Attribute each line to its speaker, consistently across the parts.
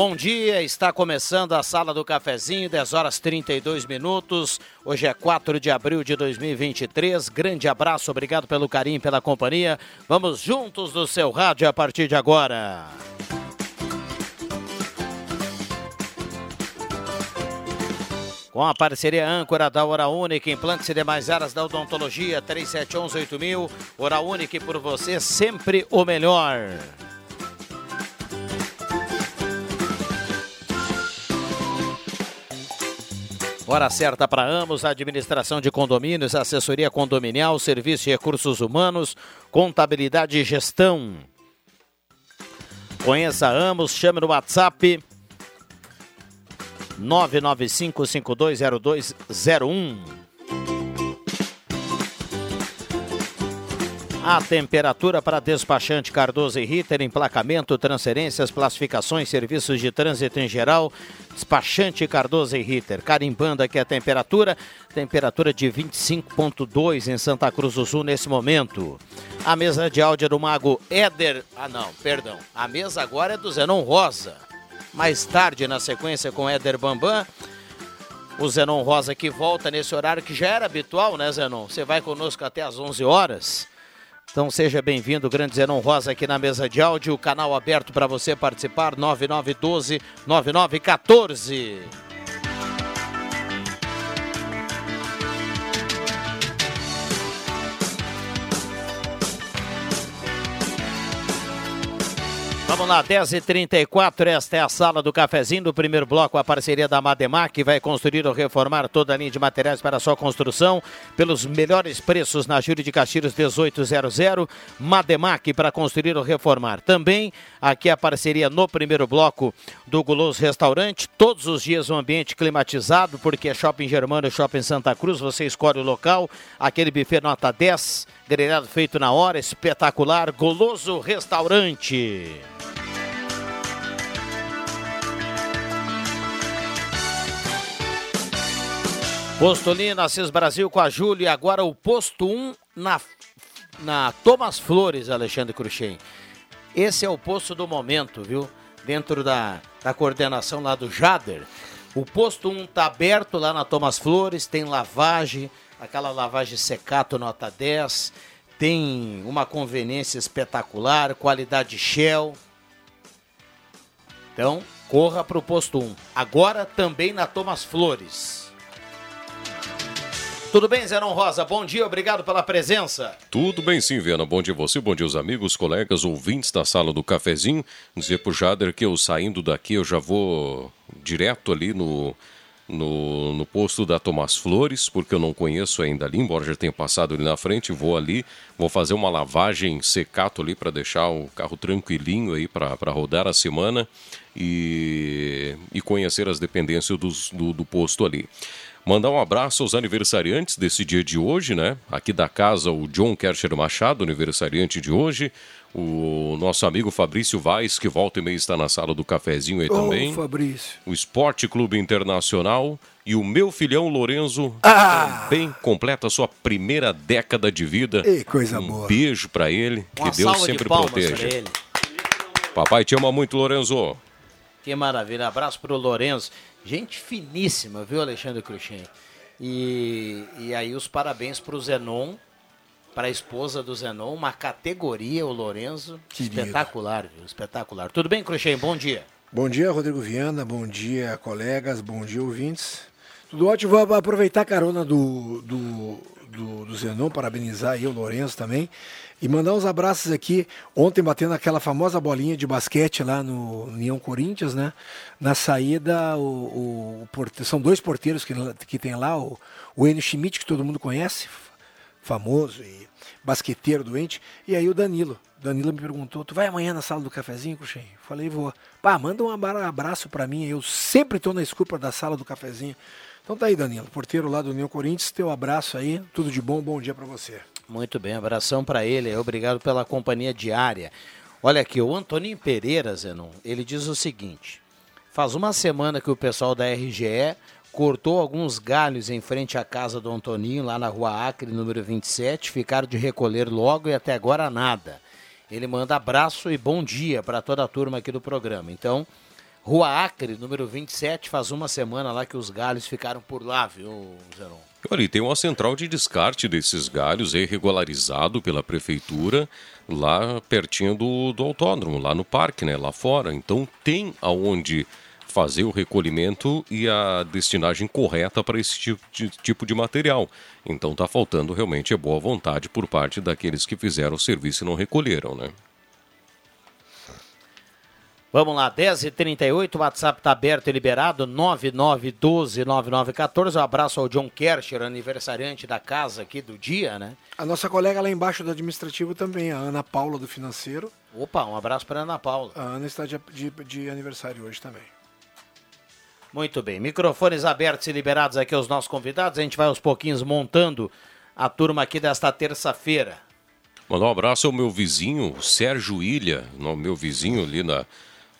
Speaker 1: Bom dia. Está começando a Sala do Cafezinho, 10 horas 32 minutos. Hoje é 4 de abril de 2023. Grande abraço, obrigado pelo carinho pela companhia. Vamos juntos no seu rádio a partir de agora. Com a parceria âncora da Hora Única, implantes e demais áreas da odontologia, 3711-8000. Hora Única por você, sempre o melhor. Hora certa para Amos, administração de condomínios, assessoria condominial, serviço de recursos humanos, contabilidade e gestão. Conheça Amos, chame no WhatsApp 995520201. A temperatura para despachante Cardoso e Ritter, emplacamento, transferências, classificações, serviços de trânsito em geral. Despachante Cardoso e Ritter, carimbando aqui a temperatura, temperatura de 25.2 em Santa Cruz do Sul nesse momento. A mesa de áudio do Mago Éder, ah não, perdão, a mesa agora é do Zenon Rosa. Mais tarde, na sequência com Éder Bambam, o Zenon Rosa que volta nesse horário que já era habitual, né, Zenon? Você vai conosco até às 11 horas. Então seja bem-vindo, grande Zenon Rosa aqui na mesa de áudio, canal aberto para você participar, 9912 9914. Vamos lá, 10h34, esta é a sala do cafezinho do primeiro bloco, a parceria da Mademac, que vai construir ou reformar toda a linha de materiais para sua construção, pelos melhores preços na Júlio de Castilhos 1800, Mademac para construir ou reformar. Também aqui a parceria no primeiro bloco do Guloso Restaurante, todos os dias um ambiente climatizado, porque é Shopping Germano e Shopping Santa Cruz, você escolhe o local, aquele buffet nota 10, grelhado feito na hora, espetacular, Goloso Restaurante. Postolina, Assis Brasil com a Júlia. Agora o posto 1 na, na Thomas Flores, Alexandre Cruxem. Esse é o posto do momento, viu? Dentro da, da coordenação lá do Jader. O posto 1 está aberto lá na Thomas Flores, tem lavagem, aquela lavagem secato nota 10, tem uma conveniência espetacular, qualidade Shell. Então, corra para o posto 1. Agora também na Thomas Flores. Tudo bem, Zenon Rosa? Bom dia, obrigado pela presença.
Speaker 2: Tudo bem sim, Viana. Bom dia você, bom dia aos amigos, colegas, ouvintes da sala do cafezinho. Dizer pro Jader que eu saindo daqui eu já vou direto ali no, no, no posto da Tomás Flores, porque eu não conheço ainda ali, embora já tenha passado ali na frente, vou ali, vou fazer uma lavagem secato ali para deixar o carro tranquilinho aí para rodar a semana e, e conhecer as dependências dos, do, do posto ali. Mandar um abraço aos aniversariantes desse dia de hoje, né? Aqui da casa, o John Kercher Machado, aniversariante de hoje. O nosso amigo Fabrício Vaz, que volta e meia está na sala do cafezinho aí
Speaker 3: Ô,
Speaker 2: também.
Speaker 3: Fabrício.
Speaker 2: O Esporte Clube Internacional. E o meu filhão Lorenzo
Speaker 3: Ah!
Speaker 2: também completa a sua primeira década de vida.
Speaker 3: Ei, coisa
Speaker 2: um
Speaker 3: boa.
Speaker 2: beijo pra ele. Que
Speaker 1: Uma
Speaker 2: Deus
Speaker 1: salva
Speaker 2: sempre proteja.
Speaker 1: para ele.
Speaker 2: Papai te ama muito, Lorenzo.
Speaker 1: Que maravilha. Abraço pro Lourenço. Gente finíssima, viu, Alexandre Cruxem? E, e aí os parabéns pro Zenon, para a esposa do Zenon, uma categoria, o Lourenço.
Speaker 3: Querido.
Speaker 1: Espetacular, viu? Espetacular. Tudo bem, Cruxem? Bom dia.
Speaker 3: Bom dia, Rodrigo Viana. Bom dia, colegas. Bom dia, ouvintes. Tudo ótimo. Vou aproveitar a carona do, do, do, do Zenon, parabenizar aí o Lourenço também. E mandar uns abraços aqui. Ontem batendo aquela famosa bolinha de basquete lá no União Corinthians, né? Na saída, o, o, o são dois porteiros que, que tem lá, o, o Enio Schmidt, que todo mundo conhece, famoso e basqueteiro doente, e aí o Danilo. Danilo me perguntou: Tu vai amanhã na sala do cafezinho, Cuxem? Falei: Vou. Pá, manda um abra- abraço pra mim. Eu sempre tô na escuta da sala do cafezinho. Então tá aí, Danilo, porteiro lá do União Corinthians. Teu abraço aí, tudo de bom, bom dia pra você.
Speaker 1: Muito bem, abração para ele. Obrigado pela companhia diária. Olha aqui, o Antoninho Pereira, Zenon, ele diz o seguinte: faz uma semana que o pessoal da RGE cortou alguns galhos em frente à casa do Antoninho, lá na rua Acre, número 27. Ficaram de recolher logo e até agora nada. Ele manda abraço e bom dia para toda a turma aqui do programa. Então, Rua Acre, número 27, faz uma semana lá que os galhos ficaram por lá, viu, Zenon?
Speaker 2: Olha, e tem uma central de descarte desses galhos regularizado pela prefeitura lá pertinho do, do autódromo, lá no parque, né? Lá fora. Então tem aonde fazer o recolhimento e a destinagem correta para esse tipo de, tipo de material. Então tá faltando realmente a boa vontade por parte daqueles que fizeram o serviço e não recolheram, né?
Speaker 1: Vamos lá, 10h38, o WhatsApp está aberto e liberado, 9912-9914. Um abraço ao John Kercher, aniversariante da casa aqui do dia, né?
Speaker 3: A nossa colega lá embaixo do administrativo também, a Ana Paula do financeiro.
Speaker 1: Opa, um abraço para Ana Paula.
Speaker 3: A Ana está de, de, de aniversário hoje também.
Speaker 1: Muito bem, microfones abertos e liberados aqui aos nossos convidados. A gente vai aos pouquinhos montando a turma aqui desta terça-feira.
Speaker 2: Mandar um abraço ao meu vizinho, Sérgio Ilha, meu vizinho ali na,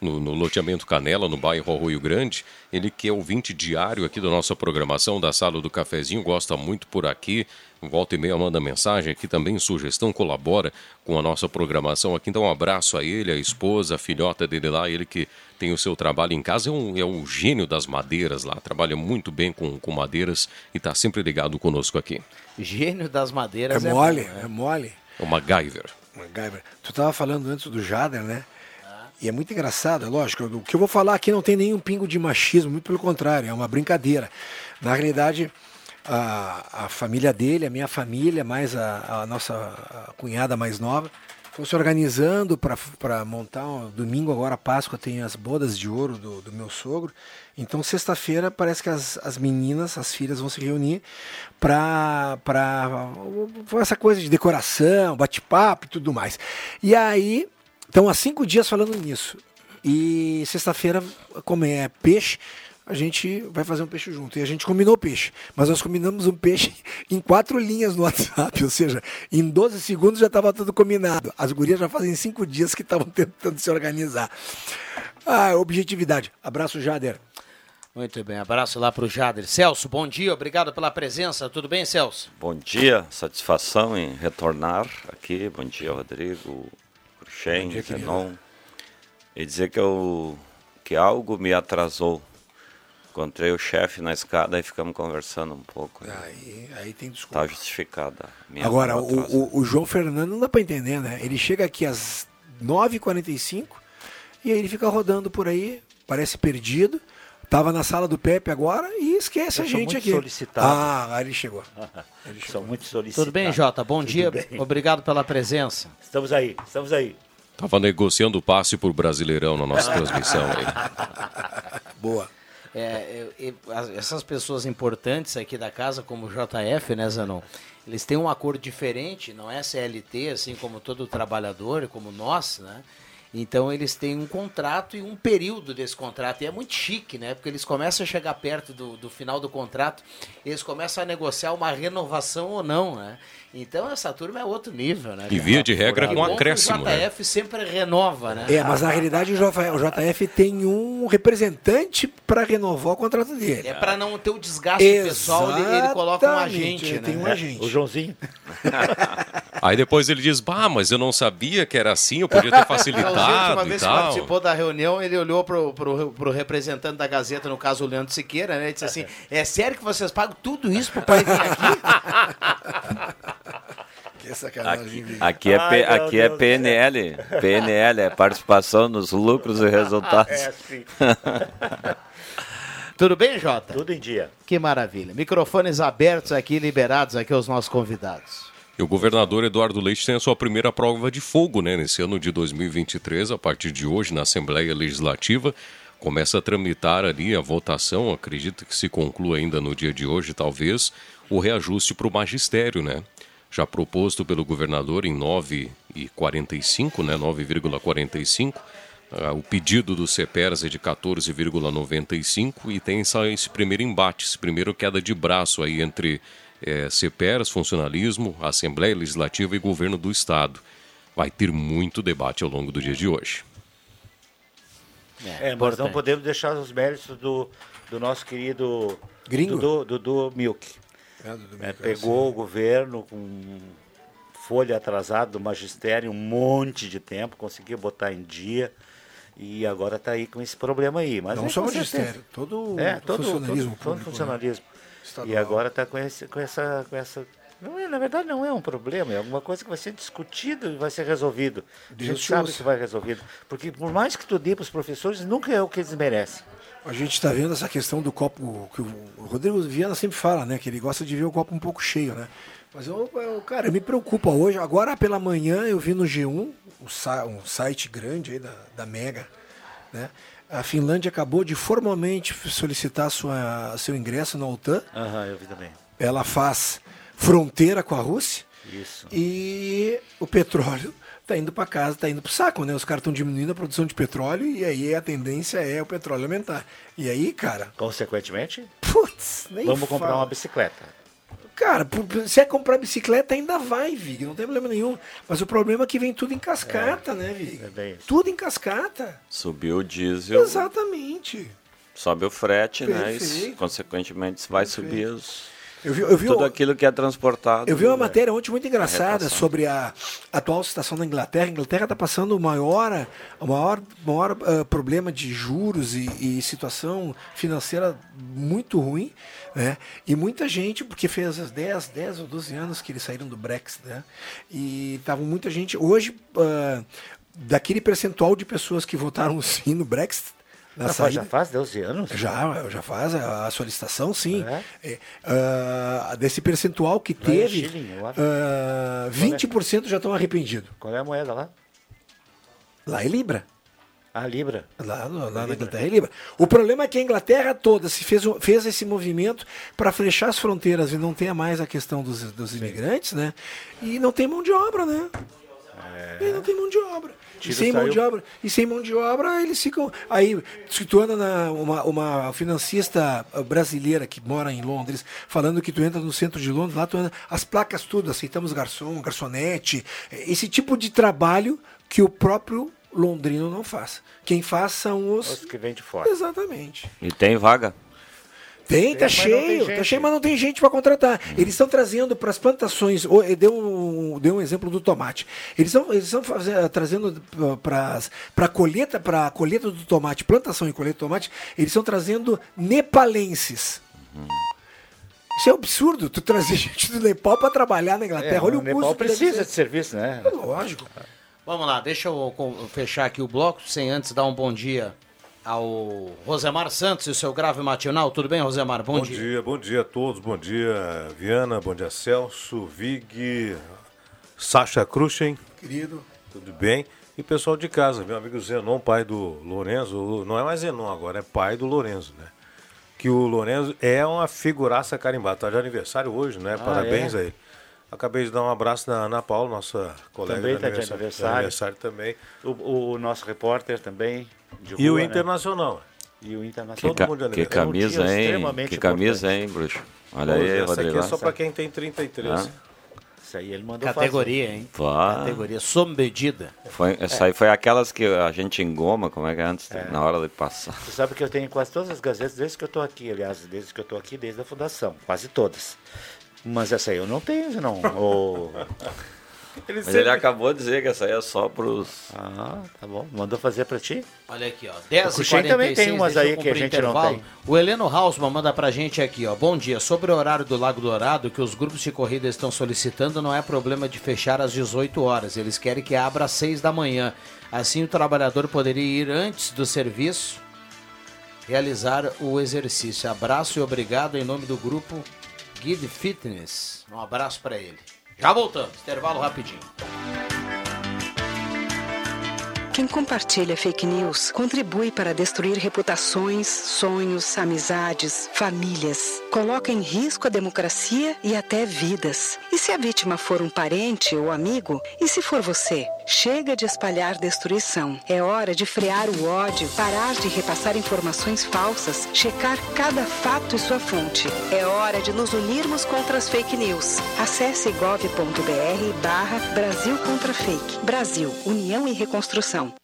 Speaker 2: no, no loteamento Canela, no bairro Arroio Grande. Ele que é ouvinte diário aqui da nossa programação da Sala do Cafezinho, gosta muito por aqui. Volta e meia manda mensagem aqui também, sugestão, colabora com a nossa programação aqui. Então um abraço a ele, a esposa, a filhota dele lá, ele que tem o seu trabalho em casa, é um, é um gênio das madeiras lá, trabalha muito bem com, com madeiras e está sempre ligado conosco aqui.
Speaker 1: Gênio das
Speaker 3: É
Speaker 1: madeiras.
Speaker 3: mole,
Speaker 1: bom, né?
Speaker 3: é mole.
Speaker 2: É o MacGyver.
Speaker 3: MacGyver. Tu tava falando antes do Jader, né? E é muito engraçado, é lógico. O que eu vou falar aqui não tem nenhum pingo de machismo, muito pelo contrário, é uma brincadeira. Na realidade, a, a família dele, a minha família, mais a, a nossa a cunhada mais nova, estão se organizando para montar um domingo agora, Páscoa, tem as bodas de ouro do, do meu sogro. Então, sexta-feira, parece que as, as meninas, as filhas, vão se reunir para essa coisa de decoração, bate-papo e tudo mais. E aí, estão há cinco dias falando nisso. E sexta-feira, como é peixe, a gente vai fazer um peixe junto. E a gente combinou peixe. Mas nós combinamos um peixe em quatro linhas no WhatsApp. Ou seja, em 12 segundos já estava tudo combinado. As gurias já fazem cinco dias que estavam tentando se organizar. Ah, objetividade. Abraço, Jader.
Speaker 1: Muito bem, abraço lá para o Jader. Celso, bom dia, obrigado pela presença. Tudo bem, Celso?
Speaker 4: Bom dia, satisfação em retornar aqui. Bom dia, Rodrigo,
Speaker 3: Dia, querido.
Speaker 4: Zenon. E dizer que, eu, que algo me atrasou. Encontrei o chefe na escada e ficamos conversando um pouco.
Speaker 3: Aí, aí tem desculpa.
Speaker 4: Tá justificada. a minha
Speaker 3: Agora, o, o, o João Fernando não dá para entender, né? Ele chega aqui às 9h45 e aí ele fica rodando por aí, parece perdido. Tava na sala do Pepe agora e esquece
Speaker 5: Eu
Speaker 3: a
Speaker 5: sou
Speaker 3: gente
Speaker 5: muito
Speaker 3: aqui.
Speaker 5: solicitado.
Speaker 3: Ah, aí ele chegou. Ele
Speaker 5: São
Speaker 3: chegou.
Speaker 5: muito solicitados.
Speaker 1: Tudo bem, Jota? Bom
Speaker 5: Tudo
Speaker 1: dia,
Speaker 5: bem.
Speaker 1: obrigado pela presença.
Speaker 5: Estamos aí, estamos aí.
Speaker 2: Tava negociando o passe por Brasileirão na nossa transmissão aí.
Speaker 3: Boa.
Speaker 1: É, eu- eu- as- essas pessoas importantes aqui da casa, como o JF, né, Zanon? Eles têm um acordo diferente, não é CLT, assim como todo trabalhador, como nós, né? Então eles têm um contrato e um período desse contrato. E é muito chique, né? Porque eles começam a chegar perto do, do final do contrato, eles começam a negociar uma renovação ou não, né? Então essa turma é outro nível, né?
Speaker 2: E via de regra com
Speaker 1: que
Speaker 2: acréscimo,
Speaker 1: O
Speaker 2: né?
Speaker 1: JF sempre renova, né?
Speaker 3: É, mas na realidade o JF, tem um representante para renovar o contrato dele.
Speaker 1: É para não ter o desgaste pessoal, ele, ele coloca um
Speaker 3: Exatamente,
Speaker 1: agente,
Speaker 3: ele
Speaker 1: né?
Speaker 3: tem um agente.
Speaker 5: O Joãozinho.
Speaker 2: Aí depois ele diz, bah, mas eu não sabia que era assim, eu podia ter
Speaker 1: Não,
Speaker 2: facilitado
Speaker 1: uma
Speaker 2: e
Speaker 1: vez que
Speaker 2: tal.
Speaker 1: participou da reunião, ele olhou pro, pro, pro representante da Gazeta, no caso o Leandro Siqueira, né? E disse assim: É sério que vocês pagam tudo isso pro pai vir aqui?
Speaker 3: Que sacanagem.
Speaker 4: Aqui, aqui é,
Speaker 5: Ai,
Speaker 4: P- aqui é
Speaker 5: Deus.
Speaker 4: PNL. PNL é participação nos lucros e resultados.
Speaker 5: É.
Speaker 1: Tudo bem, Jota?
Speaker 5: Tudo em dia.
Speaker 1: Que maravilha. Microfones abertos aqui, liberados aqui aos nossos convidados.
Speaker 2: E o governador Eduardo Leite tem a sua primeira prova de fogo, né? Nesse ano de 2023, a partir de hoje, na Assembleia Legislativa, começa a tramitar ali a votação, acredito que se conclua ainda no dia de hoje, talvez, o reajuste para o magistério, né? Já proposto pelo governador em 9,45, né? 9,45. Ah, o pedido do CEPERS é de 14,95 e tem essa- esse primeiro embate, esse primeiro queda de braço aí entre eh, CEPERS, funcionalismo, Assembleia Legislativa e governo do Estado. Vai ter muito debate ao longo do dia de hoje.
Speaker 5: É, mas não podemos deixar os méritos do, do nosso querido
Speaker 3: Gringo?
Speaker 5: Dudu, Dudu Milk.
Speaker 3: É,
Speaker 5: pegou o governo com folha atrasada do magistério um monte de tempo, conseguiu botar em dia e agora está aí com esse problema aí. Mas
Speaker 3: Não
Speaker 5: é,
Speaker 3: só o magistério, todo
Speaker 5: É,
Speaker 3: o
Speaker 5: todo,
Speaker 3: funcionalismo
Speaker 5: todo, todo
Speaker 3: né?
Speaker 5: funcionalismo. E agora está com, esse, com essa, com essa. Não é, na verdade, não é um problema, é alguma coisa que vai ser discutido e vai ser resolvido. A
Speaker 3: Deus
Speaker 5: gente
Speaker 3: te
Speaker 5: sabe
Speaker 3: ouça.
Speaker 5: que vai resolvido. Porque por mais que tu dê para os professores, nunca é o que eles merecem.
Speaker 3: A gente está vendo essa questão do copo, que o Rodrigo Viana sempre fala, né? Que ele gosta de ver o copo um pouco cheio, né? Mas eu, eu cara, me preocupa hoje. Agora pela manhã eu vi no G1, um, sa- um site grande aí da, da Mega, né? A Finlândia acabou de formalmente solicitar sua, seu ingresso na OTAN.
Speaker 5: Aham, eu vi também.
Speaker 3: Ela faz fronteira com a Rússia.
Speaker 5: Isso.
Speaker 3: E o petróleo está indo para casa, está indo para o saco, né? Os caras estão diminuindo a produção de petróleo e aí a tendência é o petróleo aumentar. E aí, cara,
Speaker 5: Consequentemente,
Speaker 3: putz, nem
Speaker 5: vamos comprar
Speaker 3: fala.
Speaker 5: uma bicicleta.
Speaker 3: Cara, se é comprar bicicleta ainda vai, Vig, não tem problema nenhum. Mas o problema é que vem tudo em cascata, né, Vig?
Speaker 5: é bem isso.
Speaker 3: Tudo em cascata.
Speaker 4: Subiu o diesel,
Speaker 3: Exatamente.
Speaker 4: sobe o frete, né?
Speaker 3: Perfeito.
Speaker 4: Isso, consequentemente, vai subir os,
Speaker 3: Eu vi, eu vi,
Speaker 4: tudo
Speaker 3: o-
Speaker 4: aquilo que é transportado.
Speaker 3: Eu vi uma
Speaker 4: né?
Speaker 3: matéria ontem muito engraçada
Speaker 4: Arredação.
Speaker 3: sobre a atual situação da Inglaterra. A Inglaterra está passando o maior, o maior, maior ah, problema de juros e, e situação financeira muito ruim. Né? E muita gente, porque fez 10, 10 ou 12 anos que eles saíram do Brexit, né? e estava muita gente. Hoje, ah, daquele percentual de pessoas que votaram sim no Brexit, na
Speaker 5: Já faz,
Speaker 3: saída,
Speaker 5: já faz 12 anos?
Speaker 3: já, já faz a, a solicitação, sim.
Speaker 5: É?
Speaker 3: É, ah, desse percentual que
Speaker 5: Lá é
Speaker 3: teve,
Speaker 5: shilling, eu acho.
Speaker 3: ah, 20% já estão arrependidos.
Speaker 5: Qual é a moeda lá?
Speaker 3: Lá é Libra.
Speaker 5: A Libra.
Speaker 3: Lá, lá na Inglaterra é Libra. O problema é que a Inglaterra toda se fez, fez esse movimento para fechar as fronteiras e não tenha mais a questão dos, dos imigrantes, né? E não tem mão de obra, né? E não tem mão de obra. E sem mão de obra, e sem mão de obra, eles ficam. Aí, se tu anda na, uma, uma financista brasileira que mora em Londres, falando que tu entra no centro de Londres, lá tu anda, as placas tudo, aceitamos garçom, garçonete, esse tipo de trabalho que o próprio londrino não faz. Quem faz são os.
Speaker 5: Os que vêm de fora.
Speaker 3: Exatamente.
Speaker 4: E tem vaga.
Speaker 3: Tem, tá
Speaker 5: mas não tem
Speaker 3: cheio, tá cheio, mas não tem gente para contratar. Eles estão trazendo para as plantações, eh, deu um, deu um exemplo do tomate. Eles estão eles estão faze- trazendo para colheita, para colheita do tomate, plantação e colheita do tomate, eles estão trazendo nepalenses. Isso é um absurdo, tu trazer gente do Nepal para trabalhar na Inglaterra.
Speaker 5: É,
Speaker 3: Olha
Speaker 5: o
Speaker 3: o
Speaker 5: Nepal
Speaker 3: custo
Speaker 5: precisa de serviço, né?
Speaker 3: Lógico.
Speaker 1: Vamos lá, deixa eu fechar aqui o bloco, sem antes dar um bom dia ao Rosemar Santos e o seu grave matinal. Tudo bem, Rosemar? Bom,
Speaker 6: Bom dia, bom dia a todos. Bom dia, Viana. Bom dia, Celso, Vig, Sasha Kruschen.
Speaker 3: Querido.
Speaker 6: Tudo bem? E pessoal de casa, meu amigo Zenon, pai do Lorenzo. Não é mais Zenon agora, é pai do Lorenzo, né? Que o Lorenzo é uma figuraça carimbada. Tá de aniversário hoje, né? Parabéns
Speaker 5: é?
Speaker 6: a ele. Acabei de dar um abraço na Ana Paula, nossa colega
Speaker 5: Também
Speaker 6: de
Speaker 5: tá de
Speaker 6: aniversário,
Speaker 5: aniversário.
Speaker 6: aniversário também.
Speaker 5: O, o nosso repórter também. De
Speaker 6: E o
Speaker 5: né?
Speaker 6: Internacional.
Speaker 5: E o
Speaker 4: Que,
Speaker 5: Internacional.
Speaker 4: ca-
Speaker 6: mundo de
Speaker 4: que camisa,
Speaker 5: Um
Speaker 4: hein? Que camisa,
Speaker 5: importante.
Speaker 4: hein, bruxo? Olha
Speaker 6: Pô,
Speaker 4: aí,
Speaker 6: essa aqui é só para quem tem 33.
Speaker 4: Ah.
Speaker 5: Isso aí ele mandou
Speaker 1: Categoria, hein?
Speaker 4: Vá.
Speaker 1: Categoria sob medida.
Speaker 4: Foi, essa aí foi aquelas que a gente engoma, como é que é antes, na hora de passar.
Speaker 5: fazer. Você sabe que eu tenho quase todas as gazetas desde que eu estou aqui, aliás, desde que eu estou aqui, desde a fundação, quase todas. Mas essa aí eu não tenho, não. O-
Speaker 6: Ele
Speaker 4: Mas
Speaker 6: sempre-
Speaker 4: ele acabou de dizer que essa aí é só pros.
Speaker 5: Ah, tá bom. Mandou fazer pra ti?
Speaker 1: Olha aqui, ó. 10
Speaker 5: O Cruxem também tem umas aí que a gente não tem.
Speaker 1: O Heleno Hausmann manda pra gente aqui, ó. Bom dia. Sobre o horário do Lago Dourado, que os grupos de corrida estão solicitando, não é problema de fechar às 18 horas. Eles querem que abra às 6 da manhã. Assim o trabalhador poderia ir antes do serviço realizar o exercício. Abraço e obrigado em nome do grupo Guide Fitness. Um abraço pra ele. Já voltamos. Intervalo rapidinho.
Speaker 7: Quem compartilha fake news contribui para destruir reputações, sonhos, amizades, famílias. Coloca em risco a democracia e até vidas. E se a vítima for um parente ou amigo? E se for você? Chega de espalhar destruição. É hora de frear o ódio, parar de repassar informações falsas, checar cada fato e sua fonte. É hora de nos unirmos contra as fake news. Acesse gov.br barra Brasil contra Fake. Brasil, União e Reconstrução.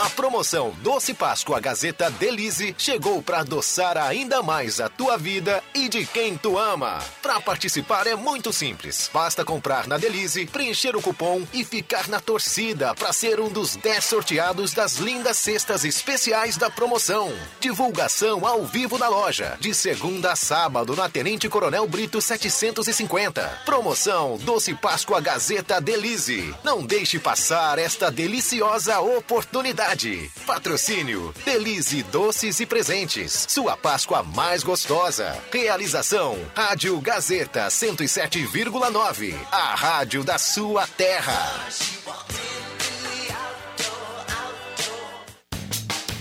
Speaker 8: A promoção Doce Páscoa Gazeta Delize chegou para adoçar ainda mais a tua vida e de quem tu ama. Para participar é muito simples. Basta comprar na Delize, preencher o cupom e ficar na torcida para ser um dos 10 sorteados das lindas cestas especiais da promoção. Divulgação ao vivo na loja, de segunda a sábado na Tenente Coronel Brito 750. Promoção Doce Páscoa Gazeta Delize. Não deixe passar esta deliciosa oportunidade. Patrocínio Delize Doces e Presentes. Sua Páscoa mais gostosa. Realização Rádio Gazeta 107,9. A rádio da sua terra.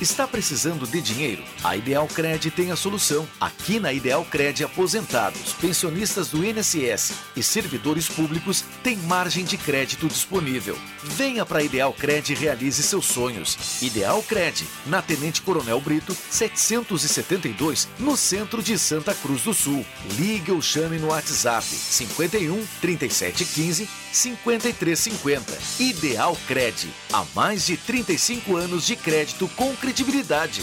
Speaker 9: Está precisando de dinheiro? A Ideal Cred tem a solução. Aqui na Ideal Cred, aposentados, pensionistas do INSS e servidores públicos têm margem de crédito disponível. Venha para a Ideal Cred e realize seus sonhos. Ideal Cred, na Tenente Coronel Brito, 772, no centro de Santa Cruz do Sul. Ligue ou chame no WhatsApp 51 3715 5350. Ideal Cred. Há mais de 35 anos de crédito com credibilidade.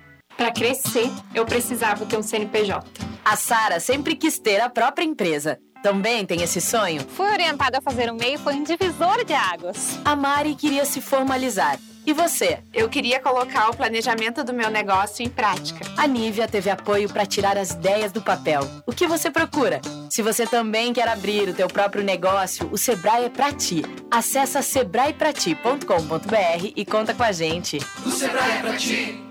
Speaker 10: Para crescer, eu precisava ter um CNPJ.
Speaker 11: A Sara sempre quis ter a própria empresa. Também tem esse sonho?
Speaker 12: Fui orientada a fazer um MEI foi um divisor de águas.
Speaker 11: A Mari queria se formalizar. E você?
Speaker 10: Eu queria colocar o planejamento do meu negócio em prática.
Speaker 11: A Nívia teve apoio para tirar as ideias do papel. O que você procura? Se você também quer abrir o teu próprio negócio, o Sebrae é para ti. Acesse sebraeprati.com.br e conta com a gente.
Speaker 13: O Sebrae é pra ti.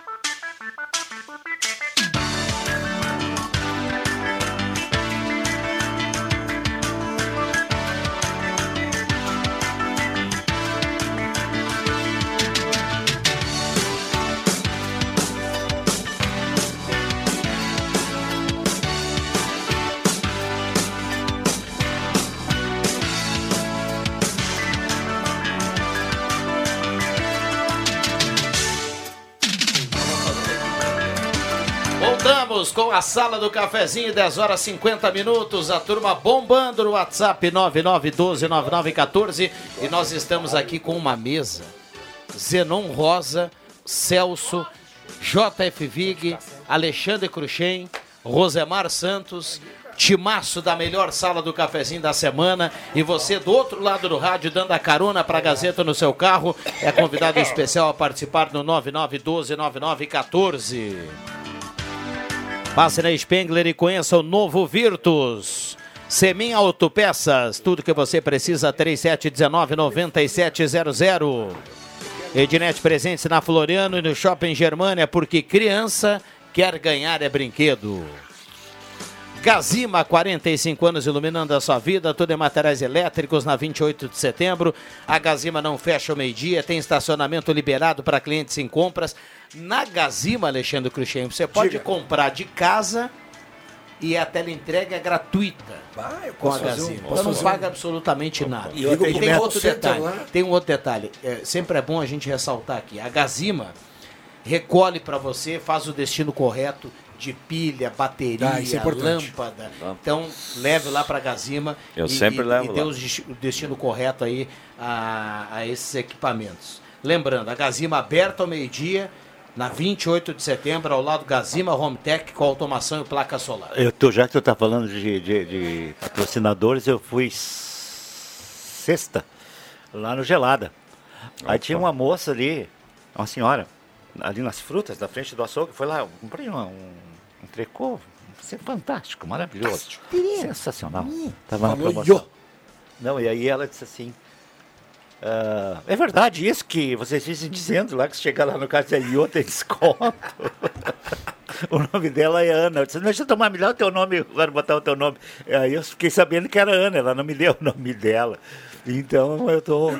Speaker 1: Com a sala do cafezinho, 10 horas 50 minutos. A turma bombando no WhatsApp 99129914. E nós estamos aqui com uma mesa. Zenon Rosa, Celso, JF Vig, Alexandre Cruxem, Rosemar Santos. Timaço da melhor sala do cafezinho da semana. E você do outro lado do rádio, dando a carona para a Gazeta no seu carro, é convidado especial a participar no 99129914. Passe na Spengler e conheça o novo Virtus. Semin Autopeças, tudo que você precisa, 3719-9700. Ednet presentes na Floriano e no Shopping Germânia, porque criança quer ganhar é brinquedo. Gazima, 45 anos iluminando a sua vida, tudo em materiais elétricos na 28 de setembro. A Gazima não fecha o meio-dia, tem estacionamento liberado para clientes em compras. Na Gazima, Alexandre Cruxem, você pode
Speaker 3: Diga.
Speaker 1: comprar de casa e a teleentrega é gratuita
Speaker 3: Ah, eu
Speaker 1: com a
Speaker 3: posso fazer um-
Speaker 1: Gazima. Você não
Speaker 3: fazer um-
Speaker 1: paga absolutamente nada.
Speaker 3: E
Speaker 1: E, tem outro detalhe. Tem um outro detalhe. É, sempre é bom a gente ressaltar aqui. A Gazima recolhe para você, faz o destino correto de pilha, bateria,
Speaker 3: Ah, isso é
Speaker 1: lâmpada. Então leve lá para a Gazima.
Speaker 4: Eu
Speaker 1: e,
Speaker 4: sempre
Speaker 1: e,
Speaker 4: levo
Speaker 1: E dê o destino correto aí a, a esses equipamentos. Lembrando, a Gazima aberta ao meio-dia. Na 28 de setembro, ao lado Gazima Home Tech com automação e placa solar.
Speaker 5: Eu tô, já que tu tá falando de, de- de patrocinadores, eu fui sexta lá no Gelada. Aí tinha uma moça ali, uma senhora, ali nas frutas, na frente do açougue, foi lá, eu comprei uma- um, um tricô, assim, fantástico, maravilhoso, sensacional. Tava na promoção. Não, e aí ela disse assim, "Ah, é verdade isso que vocês dizem dizendo lá que se chegar lá no e outra tem desconto. o nome dela é Ana. Eu disse, deixa eu tomar melhor o teu nome, agora botar o teu nome. Aí eu fiquei sabendo que era Ana, ela não me deu o nome dela. Então eu estou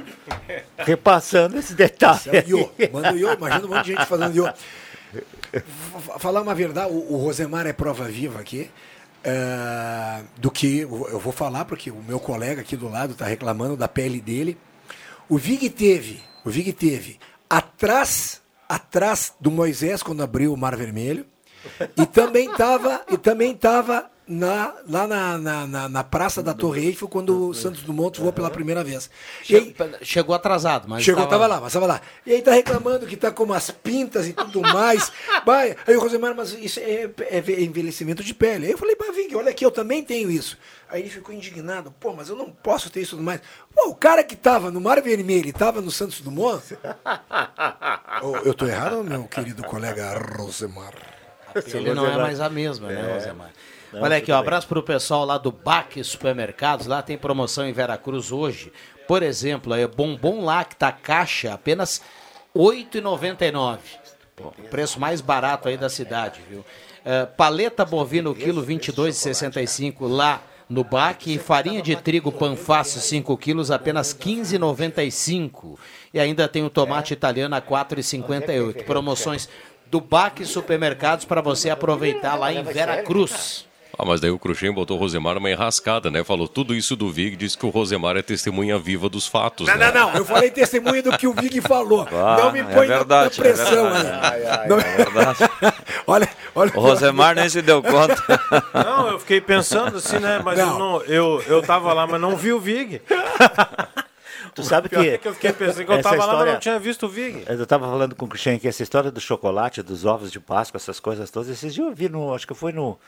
Speaker 5: repassando esse detalhe.
Speaker 3: Isso é o Iô. Manda o Iô, imagina um monte de gente fazendo Iô. Falar uma verdade, o, o Rosemar é prova viva aqui. é, do que eu vou falar, porque o meu colega aqui do lado está reclamando da pele dele. O Vig teve, o Vig teve atrás, atrás do Moisés quando abriu o Mar Vermelho, e também estava e também tava na, lá na, na, na, na Praça da Torre Eiffel quando o Santos Dumont voou pela primeira vez. E aí,
Speaker 1: Chegou atrasado, mas.
Speaker 3: Chegou,
Speaker 1: tava
Speaker 3: tava lá, mas tava lá. E aí tá reclamando que tá com umas pintas e tudo mais. Vai. Aí o Rosemar, mas isso é, é envelhecimento de pele. Aí eu falei, Vig, olha aqui, eu também tenho isso. Aí ele ficou indignado, pô, mas eu não posso ter isso tudo mais. Pô, o cara que tava no Mar Vermelho e tava no Santos Dumont. Ô, eu tô errado, meu querido colega Rosemar?
Speaker 1: Ele não é mais a mesma, né, Rosemar?
Speaker 3: Não,
Speaker 1: Olha aqui, um abraço pro pessoal lá do Baque Supermercados. Lá tem promoção em Veracruz hoje. Por exemplo, é bombom lacta caixa, apenas R$ 8,99. O preço mais barato aí da cidade, viu? É, paleta bovina, o quilo R$ 22,65 lá no. E farinha de trigo Panfácil, 5 quilos, apenas R$ 15,95. E ainda tem o tomate italiano a R$ 4,58. Promoções do Baque Supermercados para você aproveitar lá em Veracruz.
Speaker 2: Ah, mas daí o Cruxem botou o Rosemar numa enrascada, né? Falou tudo isso do Vig, disse que o Rosemar é testemunha viva dos fatos.
Speaker 3: Não,
Speaker 2: né?
Speaker 3: não, não. Eu falei testemunha do que o Vig falou.
Speaker 4: Ah,
Speaker 3: não me
Speaker 4: é
Speaker 3: põe na-
Speaker 4: verdade,
Speaker 3: na pressão
Speaker 4: é
Speaker 3: aí.
Speaker 4: verdade.
Speaker 3: Não-
Speaker 4: É verdade.
Speaker 3: olha, olha.
Speaker 4: O Rosemar nem se deu conta.
Speaker 6: Não, eu fiquei pensando assim, né? Mas
Speaker 3: Não.
Speaker 6: eu, não, eu, eu tava lá, mas não vi o Vig.
Speaker 5: Tu sabe que.
Speaker 6: é que eu fiquei pensando que eu
Speaker 5: essa
Speaker 6: tava lá, mas
Speaker 5: história-
Speaker 6: não tinha visto o Vig.
Speaker 5: Eu tava falando com o Cristian que essa história do chocolate, dos ovos de Páscoa, essas coisas todas, esses dias eu vi no. Acho que foi no.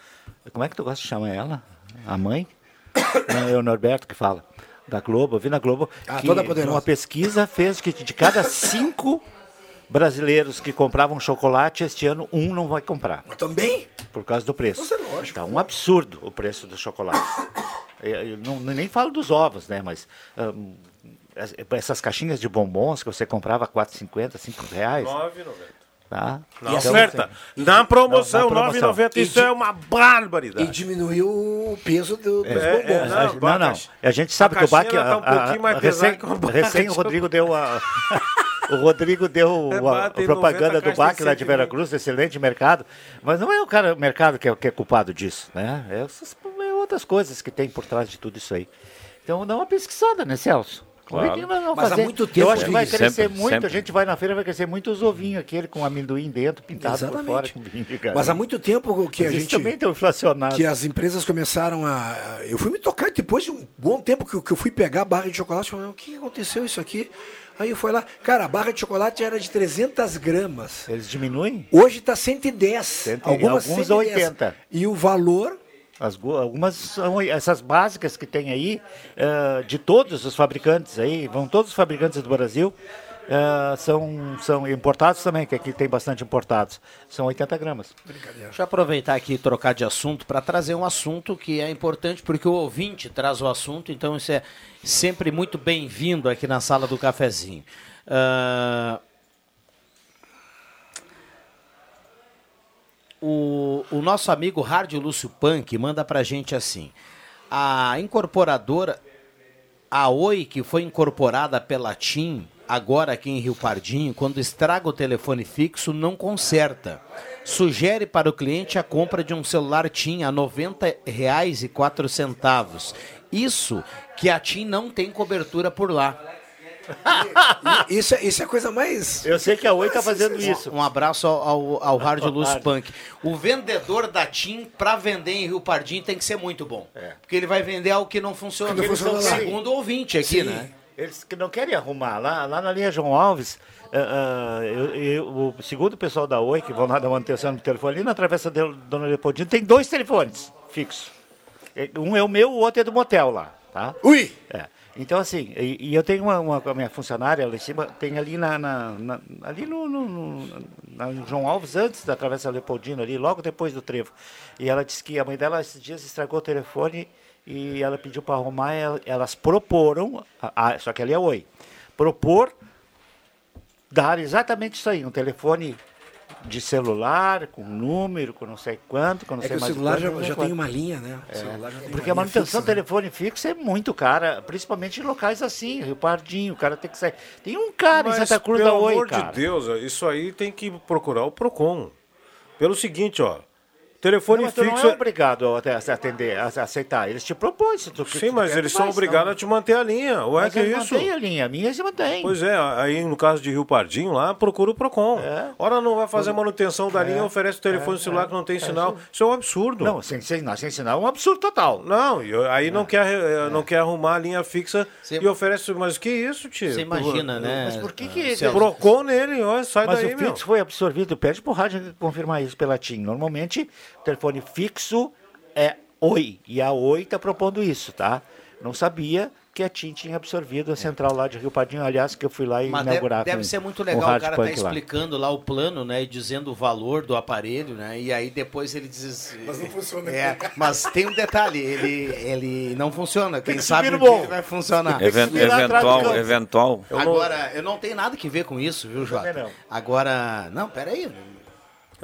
Speaker 5: Como é que tu gosta de chamar ela? A mãe? Não, é o Norberto que fala. Da Globo, eu vi na Globo.
Speaker 3: Ah,
Speaker 5: que
Speaker 3: toda poderosa.
Speaker 5: Uma pesquisa fez que de cada cinco brasileiros que compravam chocolate, este ano um não vai comprar.
Speaker 3: Também?
Speaker 5: Por causa do preço.
Speaker 3: Isso é lógico.
Speaker 5: Tá um absurdo o preço do chocolate. Eu, não, nem falo dos ovos, né? Mas es- essas caixinhas de bombons que você comprava 4,50, 5 reais.
Speaker 6: 9,90.
Speaker 5: Tá?
Speaker 6: Na
Speaker 5: Então,
Speaker 6: oferta.
Speaker 5: tem-
Speaker 6: Na promoção,
Speaker 5: Na promoção.
Speaker 6: 9,90. Isso
Speaker 3: E
Speaker 6: é uma barbaridade.
Speaker 3: E diminuiu o peso do, dos
Speaker 6: É, é,
Speaker 3: bombons.
Speaker 6: não,
Speaker 5: a não, não.
Speaker 6: caixa-
Speaker 5: A gente sabe
Speaker 6: a
Speaker 5: que o Baque.
Speaker 6: tá um pouquinho mais
Speaker 5: recém, recém o Rodrigo deu a. O Rodrigo deu
Speaker 6: É,
Speaker 5: a, a propaganda
Speaker 6: 90
Speaker 5: do
Speaker 6: de
Speaker 5: lá de
Speaker 6: 120.
Speaker 5: Veracruz, excelente mercado. Mas não é o cara, o mercado que é, que é culpado disso, né? É, essas- é outras coisas que tem por trás de tudo isso aí. Então dá uma pesquisada, né, Celso? Não
Speaker 3: Mas há
Speaker 5: fazer?
Speaker 3: muito
Speaker 5: Eu
Speaker 3: tempo,
Speaker 5: acho que vai crescer
Speaker 3: sempre,
Speaker 5: muito.
Speaker 3: sempre.
Speaker 5: A gente vai na feira, vai crescer muito os ovinhos, aquele com amendoim dentro, pintado
Speaker 3: Exatamente.
Speaker 5: por fora com vinho. cara.
Speaker 3: Mas há muito tempo que a
Speaker 5: Mas isso
Speaker 3: gente.
Speaker 5: também tem inflacionado.
Speaker 3: Que as empresas começaram a. Eu fui me tocar depois de um bom tempo que eu, eu fui pegar a barra de chocolate. Eu falei, o que aconteceu isso aqui? Aí eu fui lá, cara, a barra de chocolate era de 300 gramas.
Speaker 5: Eles diminuem?
Speaker 3: Hoje está 110.
Speaker 5: Cento e-
Speaker 3: algumas
Speaker 5: alguns
Speaker 3: 110.
Speaker 5: 80.
Speaker 3: E o valor.
Speaker 5: As, algumas são essas básicas que tem aí, eh, de todos os fabricantes aí, vão todos os fabricantes do Brasil, eh, são, são importados também, que aqui tem bastante importados. São 80 gramas.
Speaker 1: Deixa eu aproveitar aqui e trocar de assunto para trazer um assunto que é importante, porque o ouvinte traz o assunto, então isso é sempre muito bem-vindo aqui na sala do cafezinho. Ah, o, o nosso amigo Hardio Lúcio Punk manda pra gente assim: a incorporadora, a Oi, que foi incorporada pela TIM, agora aqui em Rio Pardinho, quando estraga o telefone fixo, não conserta. Sugere para o cliente a compra de um celular TIM a R$ 90,04. Isso que a TIM não tem cobertura por lá.
Speaker 3: E- Isso, é- isso é a coisa mais.
Speaker 5: Eu sei que a Oi está fazendo isso.
Speaker 1: Um abraço ao, ao, ao Hard Luz Punk. O vendedor da TIM, para vender em Rio Pardinho, tem que ser muito bom. Porque ele vai vender algo que não funciona.
Speaker 5: Que não
Speaker 1: Eles
Speaker 5: funciona
Speaker 1: são
Speaker 5: lá.
Speaker 1: segundo ouvinte aqui,
Speaker 5: Sim.
Speaker 1: né?
Speaker 5: Eles que não querem arrumar. Lá, lá na linha João Alves, ah, eu- eu- o segundo o pessoal da Oi, que vão lá dar manutenção no telefone, ali na Travessa de Dona Leopoldina, tem dois telefones fixos. É, Um é o meu, o outro é do motel lá, tá?
Speaker 3: Ui!
Speaker 5: É. Então, assim, e, e eu tenho uma, uma, a minha funcionária lá em cima, tem ali na, na- na- ali no, no- no- João Alves, antes da Travessa Leopoldina, ali, logo depois do trevo. E ela disse que a mãe dela esses dias estragou o telefone e ela pediu para arrumar, el- elas proporam, a- a- só que ali é Oi, propor dar exatamente isso aí, um telefone de celular, com número, com não sei quanto, com não
Speaker 3: É
Speaker 5: sei
Speaker 3: que o
Speaker 5: mais
Speaker 3: celular
Speaker 5: quanto,
Speaker 3: já, já
Speaker 5: quanto.
Speaker 3: tem uma linha, né? O
Speaker 5: É,
Speaker 3: celular já tem
Speaker 5: porque
Speaker 3: uma
Speaker 5: a manutenção do
Speaker 3: né?
Speaker 5: telefone fixo é muito cara, principalmente em locais assim, Rio Pardinho, o cara tem que sair. Tem um cara
Speaker 6: Mas,
Speaker 5: em Santa Cruz
Speaker 6: pelo
Speaker 5: da Oi,
Speaker 6: amor
Speaker 5: cara.
Speaker 6: de Deus, isso aí tem que procurar o PROCON. Pelo seguinte, ó. Telefone
Speaker 5: Não, mas tu
Speaker 6: fixo.
Speaker 5: não é obrigado a atender, a aceitar. Eles te propõem. Se tu,
Speaker 6: Sim, mas eles são obrigados a te manter a linha. Ué,
Speaker 5: Mas
Speaker 6: que
Speaker 5: eles
Speaker 6: isso?
Speaker 5: mantêm a linha, a minha se mantém.
Speaker 6: Pois é, aí no caso de Rio Pardinho lá, procura o PROCON. Ora não vai fazer manutenção da linha, oferece o telefone celular que não tem sinal. Isso é um absurdo.
Speaker 5: Não, sem, sem, sem sinal é um absurdo total.
Speaker 6: Não, e aí não, quer, eh, não quer arrumar a linha fixa e oferece. Mas que isso, tio?
Speaker 1: Você imagina, né?
Speaker 5: Mas por que que...
Speaker 6: Procon nele, ó, sai
Speaker 5: Mas
Speaker 6: daí,
Speaker 5: o
Speaker 6: meu.
Speaker 5: fixo foi absorvido, pede pro rádio confirmar isso pela TIM. Normalmente, telefone fixo é Oi, e a Oi está propondo isso, tá? Não sabia que a TIM tinha absorvido a central lá de Rio Pardinho, aliás, que eu fui lá e
Speaker 1: Mas deve,
Speaker 5: inaugurar
Speaker 1: deve
Speaker 5: com-
Speaker 1: ser muito legal o
Speaker 5: Hard
Speaker 1: cara tá
Speaker 5: Punk lá.
Speaker 1: explicando lá o plano, né? E dizendo o valor do aparelho, né? E aí depois ele diz.
Speaker 3: Mas não funciona.
Speaker 1: É, mas tem um detalhe, ele, ele não funciona. Quem
Speaker 5: que
Speaker 1: sabe o
Speaker 5: morro.
Speaker 1: ele vai funcionar.
Speaker 4: Even- eventual, eventual.
Speaker 1: Agora, eu não tenho nada que ver com isso, viu, Jota?
Speaker 5: não.
Speaker 1: Agora, não, peraí.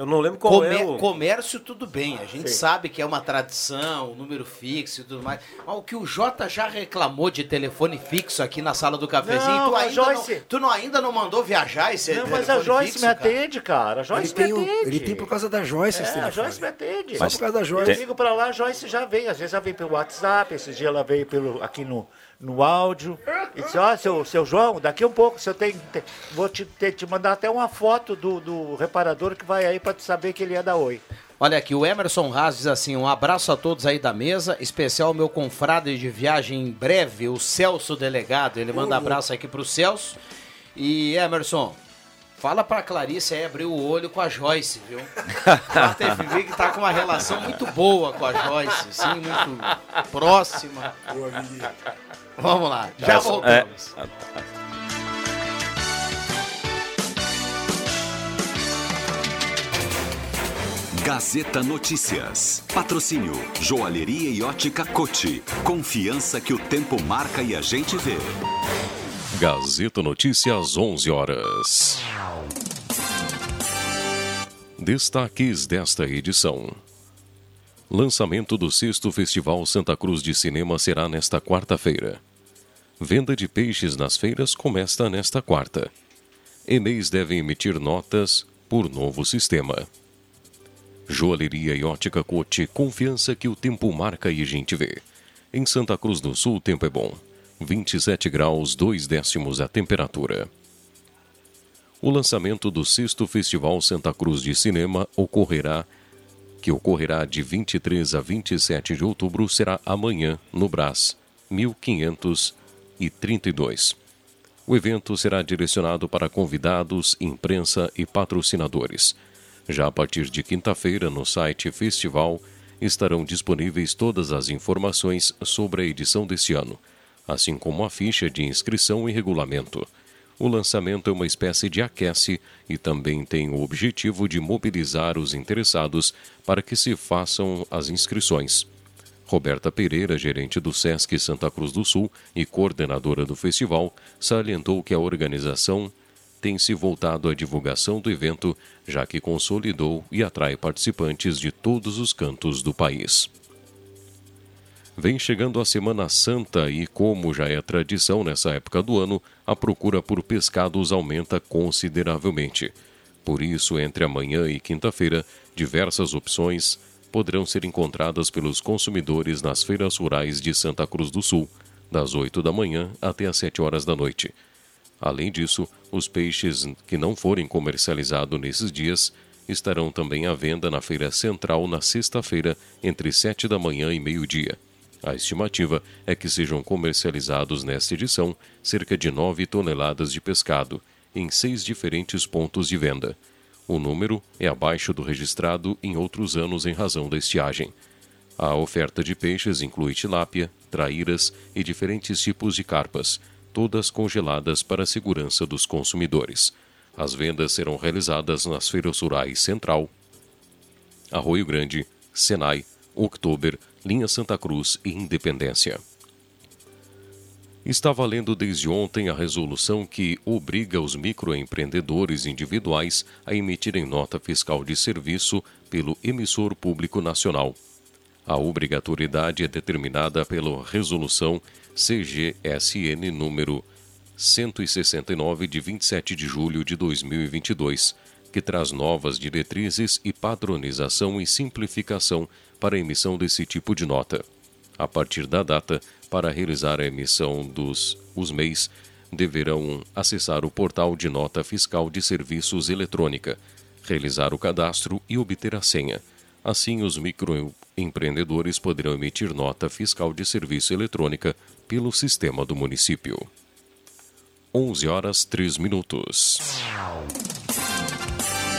Speaker 6: Eu não lembro qual
Speaker 1: Comer-
Speaker 6: é o...
Speaker 1: Comércio, tudo bem. A gente
Speaker 6: Sim.
Speaker 1: sabe que é uma tradição, um número fixo e tudo mais. Mas o que o Jota já reclamou de telefone fixo aqui na sala do cafezinho,
Speaker 5: Não,
Speaker 1: tu, ainda
Speaker 5: Joyce-
Speaker 1: não, tu não, ainda não mandou viajar esse
Speaker 5: Não, mas a Joyce
Speaker 1: fixo,
Speaker 5: me
Speaker 1: cara?
Speaker 5: atende, cara. A Joyce
Speaker 3: Ele tem,
Speaker 5: me
Speaker 3: o-
Speaker 5: atende.
Speaker 3: ele tem por causa da Joyce esse
Speaker 5: É, a. Joyce me atende.
Speaker 3: Só por causa da Joyce.
Speaker 5: Eu ligo pra lá, a Joyce já vem. Às vezes ela vem pelo WhatsApp, esses dias ela veio pelo, aqui no, no áudio. E disse, ó, seu, seu João, daqui um pouco, se eu tenho, te- vou te, te, te mandar até uma foto do, do reparador que vai aí pra tu saber que ele é da Oi.
Speaker 1: Olha aqui, o Emerson Haas diz assim: um abraço a todos aí da mesa, especial meu confrade de viagem em breve, o Celso Delegado. Ele manda abraço aqui pro Celso. E Emerson, fala pra Clarice aí abrir o olho com a Joyce, viu? A TFV que tá com uma relação muito boa com a Joyce, sim, muito próxima. Vamos lá, já
Speaker 4: É,
Speaker 1: voltamos.
Speaker 14: Gazeta Notícias. Patrocínio Joalheria e Ótica Cote. Confiança que o tempo marca e a gente vê.
Speaker 2: Gazeta Notícias, 11 horas. Destaques desta edição. Lançamento do sexto Festival Santa Cruz de Cinema será nesta quarta-feira. Venda de peixes nas feiras começa nesta quarta. EMEIs devem emitir notas por novo sistema. Joalheria e ótica Cote, confiança que o tempo marca e a gente vê. Em Santa Cruz do Sul, o tempo é bom. 27 graus 2 décimos a temperatura. O lançamento do sexto Festival Santa Cruz de Cinema ocorrerá que ocorrerá de 23 a 27 de outubro será amanhã no Brás 1532. O evento será direcionado para convidados, imprensa e patrocinadores. Já a partir de quinta-feira, no site Festival, estarão disponíveis todas as informações sobre a edição deste ano, assim como a ficha de inscrição e regulamento. O lançamento é uma espécie de aquece e também tem o objetivo de mobilizar os interessados para que se façam as inscrições. Roberta Pereira, gerente do SESC Santa Cruz do Sul e coordenadora do festival, salientou que a organização tem se voltado à divulgação do evento, já que consolidou e atrai participantes de todos os cantos do país. Vem chegando a Semana Santa e, como já é tradição nessa época do ano, a procura por pescados aumenta consideravelmente. Por isso, entre amanhã e quinta-feira, diversas opções poderão ser encontradas pelos consumidores nas feiras rurais de Santa Cruz do Sul, das 8 da manhã até as 7 horas da noite. Além disso, os peixes que não forem comercializados nesses dias estarão também à venda na Feira Central na sexta-feira, entre 7 da manhã e meio-dia. A estimativa é que sejam comercializados nesta edição cerca de 9 toneladas de pescado, em seis diferentes pontos de venda. O número é abaixo do registrado em outros anos em razão da estiagem. A oferta de peixes inclui tilápia, traíras e diferentes tipos de carpas, todas congeladas para a segurança dos consumidores. As vendas serão realizadas nas feiras rurais Central, Arroio Grande, Senai, Oktober, Linha Santa Cruz e Independência. Está valendo desde ontem a resolução que obriga os microempreendedores individuais a emitirem nota fiscal de serviço pelo emissor público nacional. A obrigatoriedade é determinada pela resolução CGSN número 169 de 27 de julho de 2022, que traz novas diretrizes e padronização e simplificação para a emissão desse tipo de nota. A partir da data, para realizar a emissão dos os MEIs, deverão acessar o portal de nota fiscal de serviços eletrônica, realizar o cadastro e obter a senha. Assim, os microempreendedores poderão emitir nota fiscal de serviço eletrônica pelo sistema do município. 11 horas 3 minutos.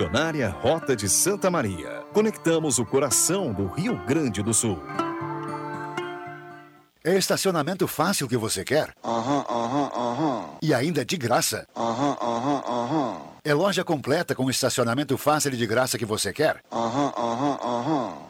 Speaker 15: Concessionária Rota de Santa Maria. Conectamos o coração do Rio Grande do Sul.
Speaker 16: É estacionamento fácil que você quer?
Speaker 17: Aham, aham, aham.
Speaker 16: E ainda de graça?
Speaker 17: Aham, aham, aham.
Speaker 16: É loja completa com estacionamento fácil e de graça que você quer?
Speaker 17: Aham, aham, aham.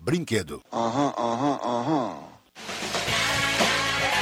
Speaker 16: brinquedo.
Speaker 17: Aham, aham, aham.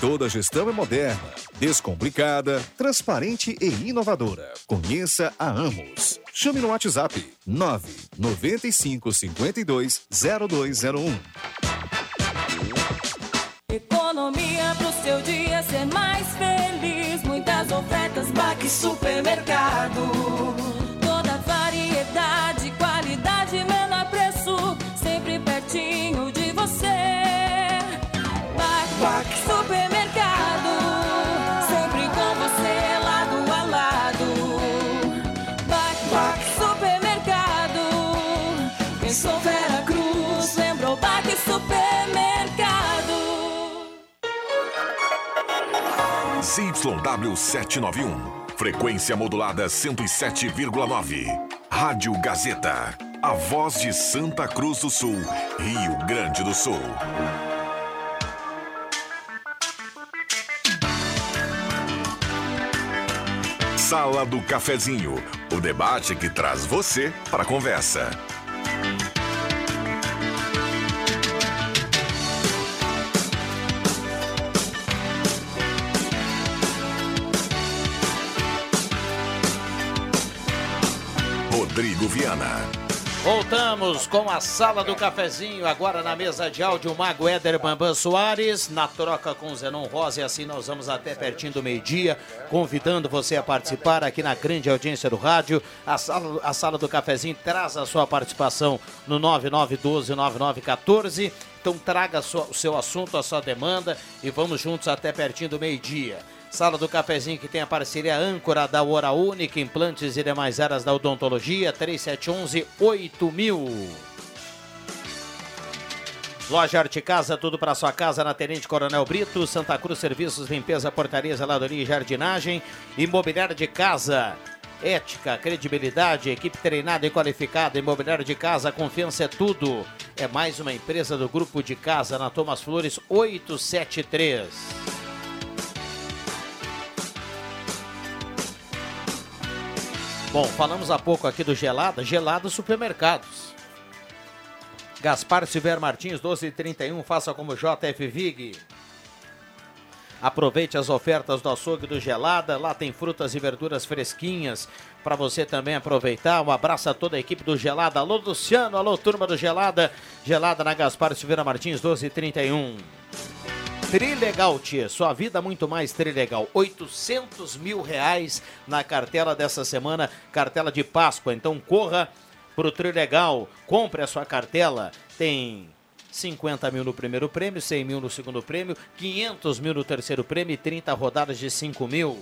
Speaker 15: Toda gestão é moderna, descomplicada, transparente e inovadora. Conheça a Amos. Chame no WhatsApp 995 52 0201.
Speaker 18: Economia pro seu dia ser mais feliz. Muitas ofertas, Baque Supermercado.
Speaker 13: ZYW791. Frequência modulada 107,9. Rádio Gazeta. A voz de Santa Cruz do Sul, Rio Grande do Sul. Sala do Cafezinho, o debate que traz você para a conversa. Viana.
Speaker 1: Voltamos com a sala do cafezinho, agora na mesa de áudio, Mago Éder Bambam Soares, na troca com Zenon Rosa, e assim nós vamos até pertinho do meio-dia, convidando você a participar aqui na grande audiência do rádio. A sala, a sala do cafezinho traz a sua participação no 9912-9914. Então traga sua, o seu assunto, a sua demanda e vamos juntos até pertinho do meio-dia. Sala do Cafezinho que tem a parceria âncora da Hora Única, implantes e demais áreas da odontologia, 3711-8000. Loja Arte Casa, tudo para sua casa na Tenente Coronel Brito, Santa Cruz Serviços, Limpeza, Portaria, Zeladoria e Jardinagem, Imobiliário de Casa, ética, credibilidade, equipe treinada e qualificada, Imobiliário de Casa, confiança é tudo. É mais uma empresa do Grupo de Casa na Thomas Flores 873. Bom, falamos há pouco aqui do Gelada, Gelada Supermercados. Gaspar Silver Martins, 1231, faça como JF Vig. Aproveite as ofertas do açougue do Gelada, lá tem frutas e verduras fresquinhas para você também aproveitar. Um abraço a toda a equipe do Gelada. Alô Luciano, alô turma do Gelada. Gelada na Gaspar Silveira Martins, 1231. Trilegal, tia. Sua vida muito mais Trilegal. 800 mil reais na cartela dessa semana, cartela de Páscoa. Então corra pro Trilegal, compre a sua cartela. Tem 50 mil no primeiro prêmio, 100 mil no segundo prêmio, 500 mil no terceiro prêmio e 30 rodadas de 5 mil.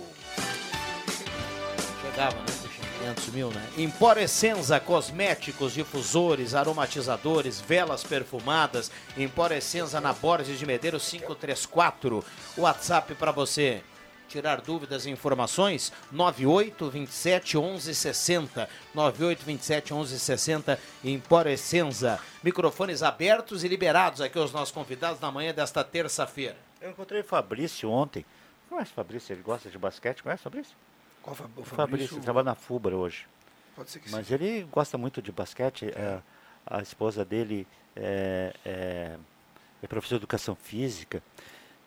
Speaker 1: Chegava, né? 500 mil, né? Empório Essenza, cosméticos, difusores, aromatizadores, velas perfumadas. Empório Essenza na Borges de Medeiros 534. WhatsApp para você tirar dúvidas e informações 98 27 11 60 98 27 11 60 Empório Essenza microfones abertos e liberados aqui os nossos convidados na manhã desta terça-feira
Speaker 5: Eu encontrei o Fabrício ontem. Conhece o Fabrício? Ele gosta de basquete? Conhece o Fabrício?
Speaker 3: Qual o
Speaker 5: Fabrício,
Speaker 3: Fabrício?
Speaker 5: trabalha na FUBRA hoje.
Speaker 3: Pode ser que
Speaker 5: Mas
Speaker 3: sim.
Speaker 5: ele gosta muito de basquete. é, a esposa dele é, é, é professora de educação física.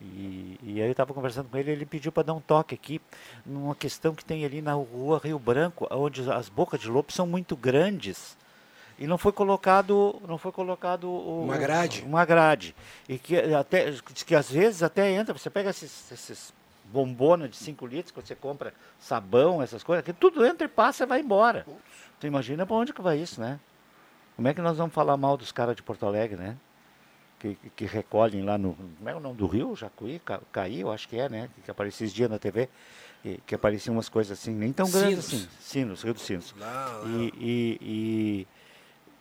Speaker 5: E, e aí eu estava conversando com ele, ele pediu para dar um toque aqui numa questão que tem ali na rua Rio Branco, onde as bocas de lobo são muito grandes. E não foi colocado, não foi colocado o-
Speaker 3: Uma grade.
Speaker 5: Uma grade. E que até que às vezes até entra, você pega esses, esses bombona de 5 litros, que você compra sabão, essas coisas, que tudo entra e passa e vai embora. Tu imagina para onde que vai isso, né? Como é que nós vamos falar mal dos caras de Porto Alegre, né? Que, que recolhem lá no. Como é o nome do rio? Jacuí? Ca- Caí, eu acho que é, né? Que aparecia esses dias na TV. e que apareciam umas coisas assim, nem tão grandes
Speaker 3: Sinos.
Speaker 5: assim. Sinos, Rio dos Sinos.
Speaker 3: Lá, lá.
Speaker 5: E, e,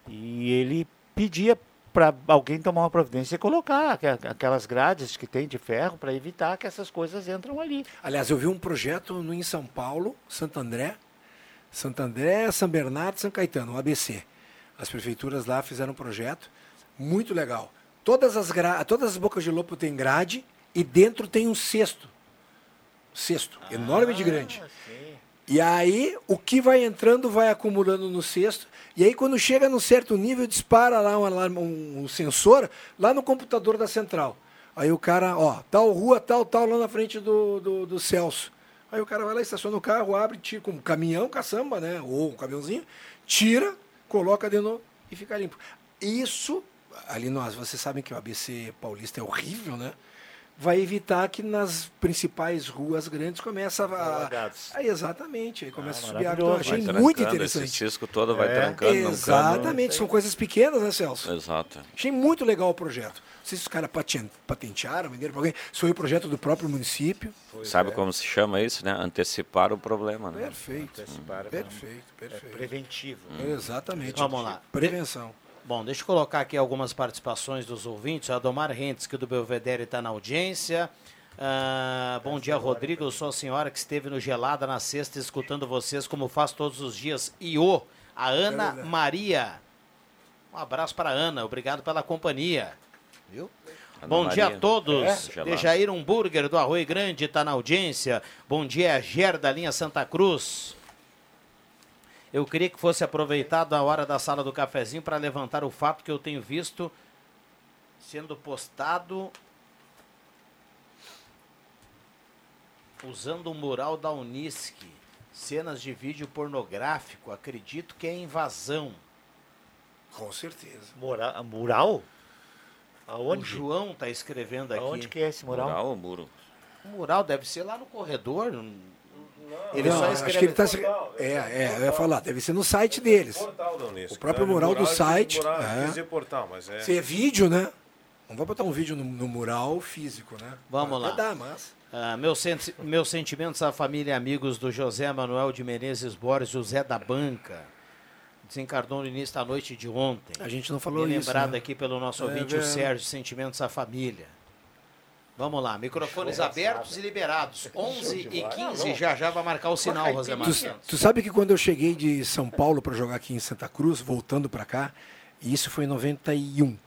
Speaker 5: e, e ele pedia para alguém tomar uma providência e colocar aquelas grades que tem de ferro para evitar que essas coisas entram ali.
Speaker 3: Aliás, eu vi um projeto no, em São Paulo, Santo André, Santo André, São Bernardo e São Caetano, o ABC. As prefeituras lá fizeram um projeto muito legal. Todas as, gra... Todas as bocas de lobo têm grade e dentro tem um cesto. Cesto, enorme de grande. E aí, o que vai entrando vai acumulando no cesto. E aí, quando chega num certo nível, dispara lá um, alarme- um- sensor lá no computador da central. Aí o cara, ó, tal rua, tal, tal, lá na frente do, do, do Celso. Aí o cara vai lá, estaciona o carro, abre, tira com um caminhão, caçamba, né? Ou um caminhãozinho, tira, coloca de novo e fica limpo. Isso, ali nós, vocês sabem que o ABC paulista é horrível, né? Vai evitar que nas principais ruas grandes comece a.
Speaker 5: Alagados.
Speaker 3: Ah, exatamente, aí começa a subir água. Então, achei muito interessante.
Speaker 4: esse cisco todo vai
Speaker 3: É,
Speaker 4: trancando cano.
Speaker 3: Exatamente, são coisas pequenas, né, Celso?
Speaker 4: Exato.
Speaker 3: Achei muito legal o projeto. Não sei se os caras paten- patentearam, venderam para alguém. Isso foi o projeto do próprio município.
Speaker 4: Sabe
Speaker 3: é.
Speaker 4: como se chama isso, né? Antecipar o problema, né?
Speaker 3: Perfeito. Perfeito, perfeito.
Speaker 5: preventivo.
Speaker 3: Exatamente.
Speaker 1: Vamos lá.
Speaker 3: Prevenção.
Speaker 1: Bom, deixa eu colocar aqui algumas participações dos ouvintes. O Adomar Rentes, que do Belvedere está na audiência. Ah, bom dia, Rodrigo. Eu sou a senhora que esteve no Gelada na sexta escutando vocês como faz todos os dias. Iô, a Ana. Maria. Um abraço para a Ana. Obrigado pela companhia. Viu?
Speaker 4: Ana
Speaker 1: Bom dia a
Speaker 4: Maria.
Speaker 1: todos.
Speaker 4: É.
Speaker 1: Dejair Hambúrguer do Arroio Grande está na audiência. Bom dia, Ger da linha Santa Cruz. Eu queria que fosse aproveitado a hora da sala do cafezinho para levantar o fato que eu tenho visto sendo postado usando o mural da Unisc. Cenas de vídeo pornográfico. Acredito que é invasão.
Speaker 3: Com certeza.
Speaker 5: Mora, mural?
Speaker 1: O
Speaker 5: Aonde?
Speaker 1: João está escrevendo aqui.
Speaker 5: Aonde que é esse mural?
Speaker 4: Mural ou muro?
Speaker 1: O mural deve ser lá no corredor. Não- Ele
Speaker 3: Não,
Speaker 1: só
Speaker 3: acho
Speaker 1: escreve.
Speaker 3: que ele tá se- É, é, eu ia falar, deve ser no site deles.
Speaker 6: Portal da Unesco.
Speaker 3: O próprio
Speaker 6: né?
Speaker 3: mural do site,
Speaker 6: Mural,
Speaker 3: é.
Speaker 6: dizer portal, mas é.
Speaker 3: Se é vídeo, né? Não vai botar um vídeo no, no mural físico, né?
Speaker 1: Vamos lá.
Speaker 3: Vai dar, mas.
Speaker 1: Ah, meus, senti- meus sentimentos à família e amigos do José Manuel de Menezes Borges, José da Banca. Desencarnou no início da noite de ontem.
Speaker 3: A gente não falou
Speaker 1: Bem
Speaker 3: isso,
Speaker 1: lembrado
Speaker 3: né?
Speaker 1: aqui pelo nosso
Speaker 3: É
Speaker 1: ouvinte, o
Speaker 3: verdade.
Speaker 1: Sérgio, sentimentos à família. Vamos lá, microfones abertos e liberados. 11 e 15, já já vai marcar o sinal, Rosemar
Speaker 3: Tu, tu sabe que quando eu cheguei de São Paulo para jogar aqui em Santa Cruz, voltando para cá, e isso foi em 91.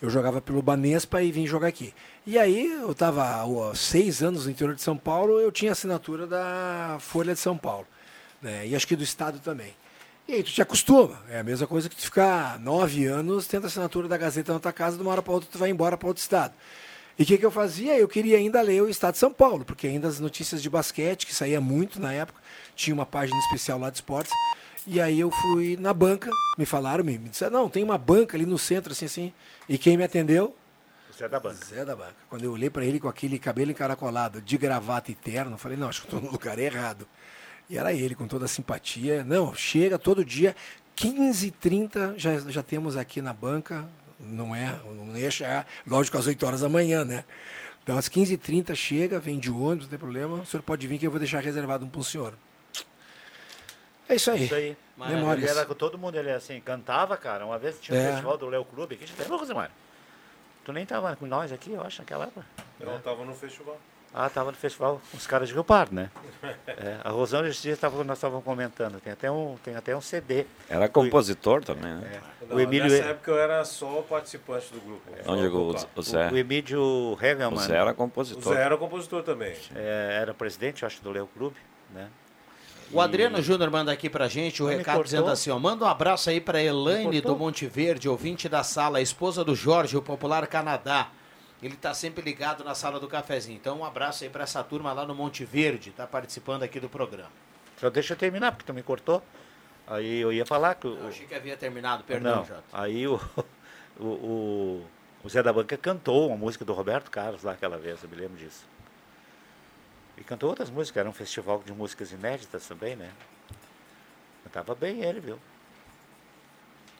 Speaker 3: Eu jogava pelo Banespa e vim jogar aqui. E aí eu estava há seis anos no interior de São Paulo, eu tinha assinatura da Folha de São Paulo. Né? E acho que do Estado também. E aí tu te acostuma. É a mesma coisa que tu ficar nove anos tendo assinatura da Gazeta na tua casa, de uma hora para outra tu vai embora para outro estado. E o que, que eu fazia? Eu queria ainda ler o Estado de São Paulo, porque ainda as notícias de basquete, que saía muito na época, tinha uma página especial lá de esportes. E aí eu fui na banca, me falaram, me, me disseram, não, tem uma banca ali no centro, assim, assim. E quem me atendeu?
Speaker 5: Zé da Banca.
Speaker 3: Zé da Banca. Quando eu olhei para ele com aquele cabelo encaracolado, de gravata e terno, eu falei, não, acho que estou no lugar errado. E era ele, com toda a simpatia. Não, chega todo dia, 15h30, já, já temos aqui na banca Não é, não ia chegar, lógico, às 8 horas da manhã, né? Então, às 15h30 chega, vem de ônibus, não tem problema. O senhor pode vir que eu vou deixar reservado um para o senhor. É isso aí.
Speaker 5: Isso aí.
Speaker 3: Memórias.
Speaker 5: Ele era com todo mundo, ele assim, cantava, cara. Uma vez tinha um
Speaker 3: É.
Speaker 5: festival do Léo Clube aqui, lembra, Rosemar? Tu nem tava com nós aqui, eu acho, naquela época.
Speaker 6: Eu não tava no festival.
Speaker 5: Ah, tava no festival, os caras de Rio Pardo, né? É, a Rosângela esses dias tava, nós estávamos comentando, tem até um, tem até um CD.
Speaker 4: Era compositor também, né?
Speaker 5: O Emílio-
Speaker 6: Nessa época eu era só participante do grupo.
Speaker 4: Onde
Speaker 6: Só
Speaker 4: o, o Zé?
Speaker 5: O Emílio Hegelman.
Speaker 4: O Zé era compositor.
Speaker 6: O Zé era compositor também.
Speaker 5: É, era presidente, acho, do Léo Clube, né?
Speaker 1: O Adriano Júnior manda aqui pra gente o
Speaker 5: Não
Speaker 1: recado
Speaker 5: cortou?
Speaker 1: dizendo assim, ó, manda um abraço aí pra Elaine do Monte Verde, ouvinte da sala, esposa do Jorge, o popular Canadá. Ele tá sempre ligado na sala do cafezinho. Então um abraço aí pra essa turma lá no Monte Verde, tá participando aqui do programa.
Speaker 5: Só deixa eu terminar, porque tu me cortou. Aí eu ia falar que... o-
Speaker 1: Eu achei que havia terminado, perdão,
Speaker 5: Não,
Speaker 1: Jota.
Speaker 5: aí o, o, o, o Zé da Banca cantou uma música do Roberto Carlos lá aquela vez, eu me lembro disso. E cantou outras músicas, era um festival de músicas inéditas também, né? Cantava bem ele, viu?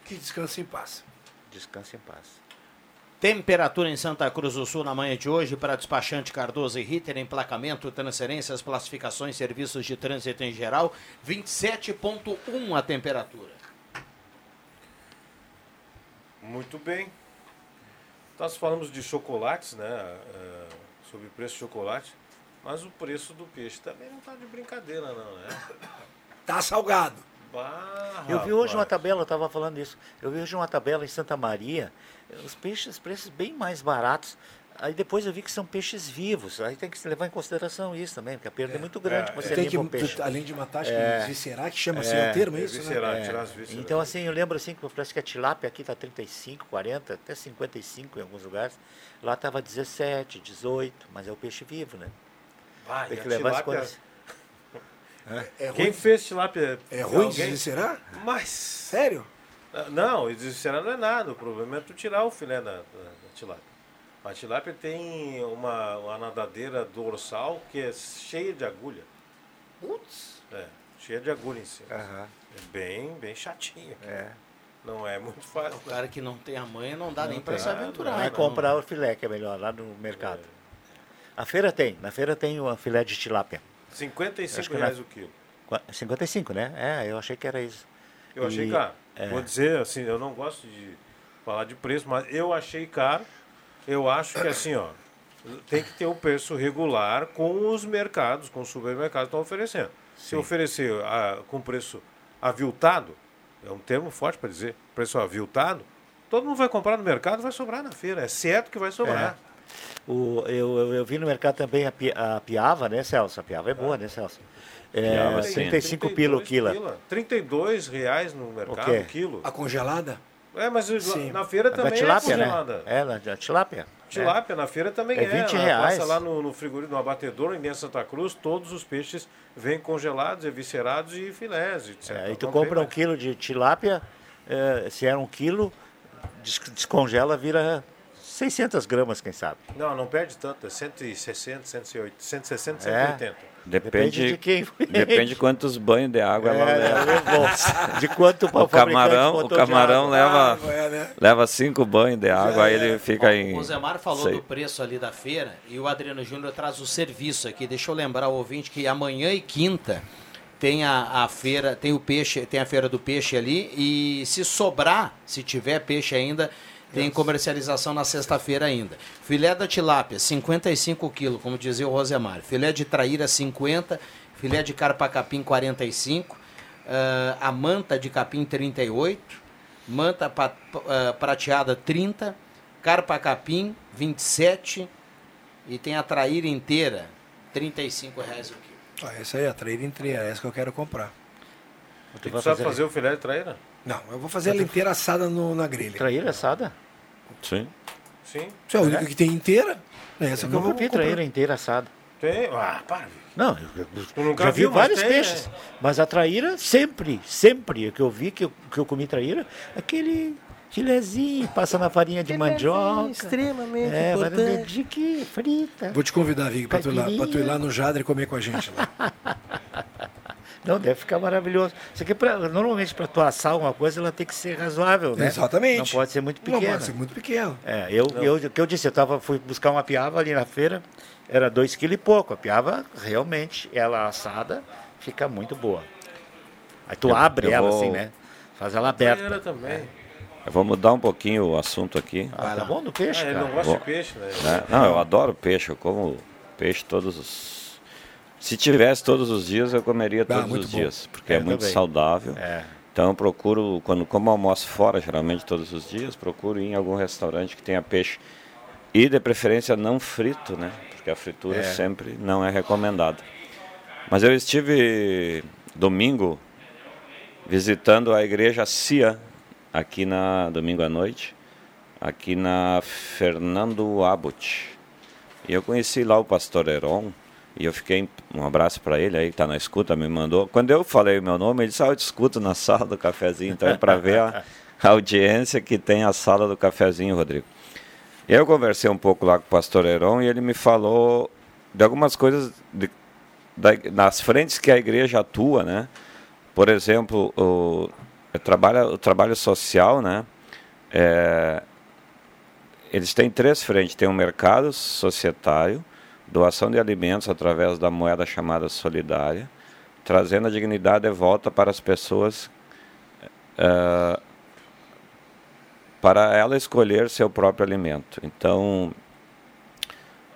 Speaker 3: Que descanse em paz.
Speaker 5: Descanse em paz.
Speaker 1: Temperatura em Santa Cruz do Sul na manhã de hoje para despachante Cardoso e Ritter, emplacamento, transferências, classificações, serviços de trânsito em geral, 27.1 a temperatura.
Speaker 6: Muito bem. Nós falamos de chocolates, né? eh, sobre o preço de chocolate. Mas o preço do peixe também não tá de brincadeira, não, né?
Speaker 3: Tá salgado.
Speaker 6: Bah,
Speaker 5: Eu vi hoje uma tabela, eu estava falando isso. Eu vi hoje uma tabela em Santa Maria, os peixes, preços bem mais baratos. Aí depois eu vi que são peixes vivos. Aí tem que se levar em consideração isso também, porque a perda é, muito grande
Speaker 3: é, é.
Speaker 5: você
Speaker 3: Tem que-
Speaker 5: peixe.
Speaker 3: além de matar, acho que viscerar, que chama assim, é o termo, é isso, né?
Speaker 6: Viscerar,
Speaker 5: É.
Speaker 6: tirar as vísceras.
Speaker 5: Então, assim, eu lembro assim que parece que a tilápia aqui tá 35, 40, até 55 em alguns lugares. Lá tava 17, 18, mas é o peixe vivo, né?
Speaker 6: Ah,
Speaker 5: Tem que
Speaker 6: a
Speaker 5: levar as
Speaker 6: tilápia-
Speaker 5: coisas.
Speaker 3: É
Speaker 6: Quem
Speaker 3: ruim?
Speaker 6: fez tilápia?
Speaker 3: É ruim
Speaker 6: Alguém?
Speaker 3: desviscerar?
Speaker 6: Mas.
Speaker 3: Sério?
Speaker 6: Ah, Não, desviscerar não é nada. O problema é tu tirar o filé da, da, da tilápia. A tilápia tem uma, uma nadadeira dorsal que é cheia de agulha.
Speaker 3: Putz.
Speaker 6: É, cheia de agulha em cima.
Speaker 5: Aham.
Speaker 6: É bem, bem chatinho.
Speaker 5: É.
Speaker 6: Não é muito fácil.
Speaker 1: O cara que não tem a manha não dá nem
Speaker 5: Não
Speaker 1: para
Speaker 5: tem.
Speaker 1: se aventurar.
Speaker 5: Vai
Speaker 1: né?
Speaker 5: comprar o filé, que é melhor, lá no mercado. A feira tem, na feira tem o filé de tilápia.
Speaker 6: 55
Speaker 5: Acho que
Speaker 6: reais
Speaker 5: na-
Speaker 6: o quilo.
Speaker 5: Qua- 55, né? É, eu achei que era isso.
Speaker 6: Eu achei
Speaker 5: E-
Speaker 6: caro.
Speaker 5: É.
Speaker 6: Vou dizer assim, eu não gosto de falar de preço, mas eu achei caro. Eu acho que assim, ó, tem que ter o preço regular com os mercados, com os supermercados que estão oferecendo. Se
Speaker 5: Sim.
Speaker 6: oferecer ah, com preço aviltado, é um termo forte para dizer, preço aviltado, todo mundo vai comprar no mercado, vai sobrar na feira. É certo que vai sobrar.
Speaker 5: O, eu, eu, eu vi no mercado também a, pi- a piava, né, Celso? A piava é boa, né, Celso? É,
Speaker 4: Piava, sim.
Speaker 5: 35 pila o
Speaker 6: 32
Speaker 5: quilo.
Speaker 6: pila. 32 reais no mercado,
Speaker 5: quê?
Speaker 6: o quilo.
Speaker 3: A congelada?
Speaker 6: É, mas
Speaker 3: Sim.
Speaker 6: na feira
Speaker 5: Da
Speaker 6: também
Speaker 5: tilápia,
Speaker 6: é
Speaker 5: né?
Speaker 6: congelada.
Speaker 5: É, na tilápia.
Speaker 6: Tilápia na feira também
Speaker 5: É
Speaker 6: é.
Speaker 5: 20
Speaker 6: Ela
Speaker 5: reais.
Speaker 6: Passa lá no, no frigorífico, no abatedouro, em Santa Cruz, todos os peixes vêm congelados, eviscerados e filés, etc.
Speaker 5: É, aí tu compra um quilo de tilápia, é, se era um quilo, des- descongela, vira 600 gramas, quem sabe.
Speaker 6: Não, não perde tanto, é 160, 180, 160,
Speaker 5: É.
Speaker 6: 180.
Speaker 4: Depende,
Speaker 5: de quem foi.
Speaker 4: depende quantos banhos de água ela
Speaker 5: É,
Speaker 4: leva.
Speaker 5: levou. De quanto
Speaker 4: O camarão, o
Speaker 5: botou de
Speaker 4: camarão leva,
Speaker 3: Água, é, né?
Speaker 4: leva cinco banhos de água, aí ele fica em.
Speaker 1: O Zemar falou
Speaker 4: sei.
Speaker 1: do preço ali da feira e o Adriano Júnior traz o serviço aqui. Deixa eu lembrar o ouvinte que amanhã e quinta tem a, a feira, tem o peixe, tem a feira do peixe ali e se sobrar, se tiver peixe ainda, tem comercialização na sexta-feira ainda. Filé da tilápia, 55 quilos, como dizia o Rosemar. Filé de traíra, 50. Filé de carpa capim, 45. ah, a manta de capim, 38. Manta ah, prateada, 30. Carpa capim, 27. E tem a traíra inteira, 35 reais o quilo.
Speaker 3: Ah, essa aí, a traíra inteira, é essa que eu quero comprar.
Speaker 6: Tu sabe fazer o filé de traíra?
Speaker 3: Não, eu vou fazer ela inteira assada no, na grelha.
Speaker 5: Traíra assada?
Speaker 4: Sim.
Speaker 6: Sim.
Speaker 3: Isso é a única que tem inteira. É essa
Speaker 5: Eu
Speaker 3: que eu
Speaker 5: nunca vi traíra inteira assada.
Speaker 6: Tem? Ah, para.
Speaker 5: Não, eu, eu-
Speaker 6: nunca
Speaker 5: já vi vários
Speaker 6: tem,
Speaker 5: peixes.
Speaker 6: né?
Speaker 5: Mas a traíra, sempre, sempre que eu vi que eu, que eu comi traíra, aquele filezinho, passa na farinha de mandioca.
Speaker 1: extremamente
Speaker 5: é,
Speaker 1: importante.
Speaker 5: dedinho que frita.
Speaker 3: Vou te convidar, Vig, pra tu, ir lá, tu ir lá no Jadre comer com a gente lá.
Speaker 5: Não, deve ficar maravilhoso. Isso aqui, pra, normalmente, para tu assar uma coisa, ela tem que ser razoável, né?
Speaker 3: Exatamente.
Speaker 5: Não pode ser muito
Speaker 3: Não
Speaker 5: pequena.
Speaker 3: pode ser muito pequeno.
Speaker 5: É, eu, eu, o que eu disse, eu tava, fui buscar uma piava ali na feira, era dois quilos e pouco. A piava, realmente, ela assada, fica muito boa. Aí tu
Speaker 4: Eu-
Speaker 5: abre
Speaker 4: eu
Speaker 5: ela
Speaker 4: vou-
Speaker 5: assim, né? Faz ela aberta.
Speaker 6: Também.
Speaker 4: Eu vou mudar um pouquinho o assunto aqui.
Speaker 5: Ah, tá bom do peixe,
Speaker 6: Ah, ele
Speaker 5: cara.
Speaker 6: não gosta
Speaker 4: Vou-
Speaker 6: de peixe, né?
Speaker 4: né? Não, eu adoro peixe, eu como peixe todos os. Se tivesse todos os dias, eu comeria
Speaker 5: Ah,
Speaker 4: todos
Speaker 5: muito
Speaker 4: os
Speaker 5: bom.
Speaker 4: dias, porque
Speaker 5: É,
Speaker 4: é, muito saudável.
Speaker 5: É.
Speaker 4: Então eu procuro, quando como almoço fora, geralmente todos os dias, procuro ir em algum restaurante que tenha peixe. E de preferência não frito, né? Porque a fritura
Speaker 5: É.
Speaker 4: sempre não é recomendada. Mas eu estive domingo visitando a igreja CIA, aqui na domingo à noite, aqui na Fernando Abbott. E eu conheci lá o pastor Heron, e eu fiquei, um abraço para ele aí, que tá na escuta, me mandou. Quando eu falei o meu nome, ele disse, ah, eu te escuto na sala do cafezinho, então é para ver a, a audiência que tem a sala do cafezinho, Rodrigo. Eu conversei um pouco lá com o pastor Heron e ele me falou de algumas coisas de, da, nas frentes que a igreja atua, né? Por exemplo, o, o, trabalho, o trabalho social, né? É, eles têm três frentes. Tem o mercado societário, doação de alimentos através da moeda chamada solidária, trazendo a dignidade de volta para as pessoas, é, para ela escolher seu próprio alimento. Então,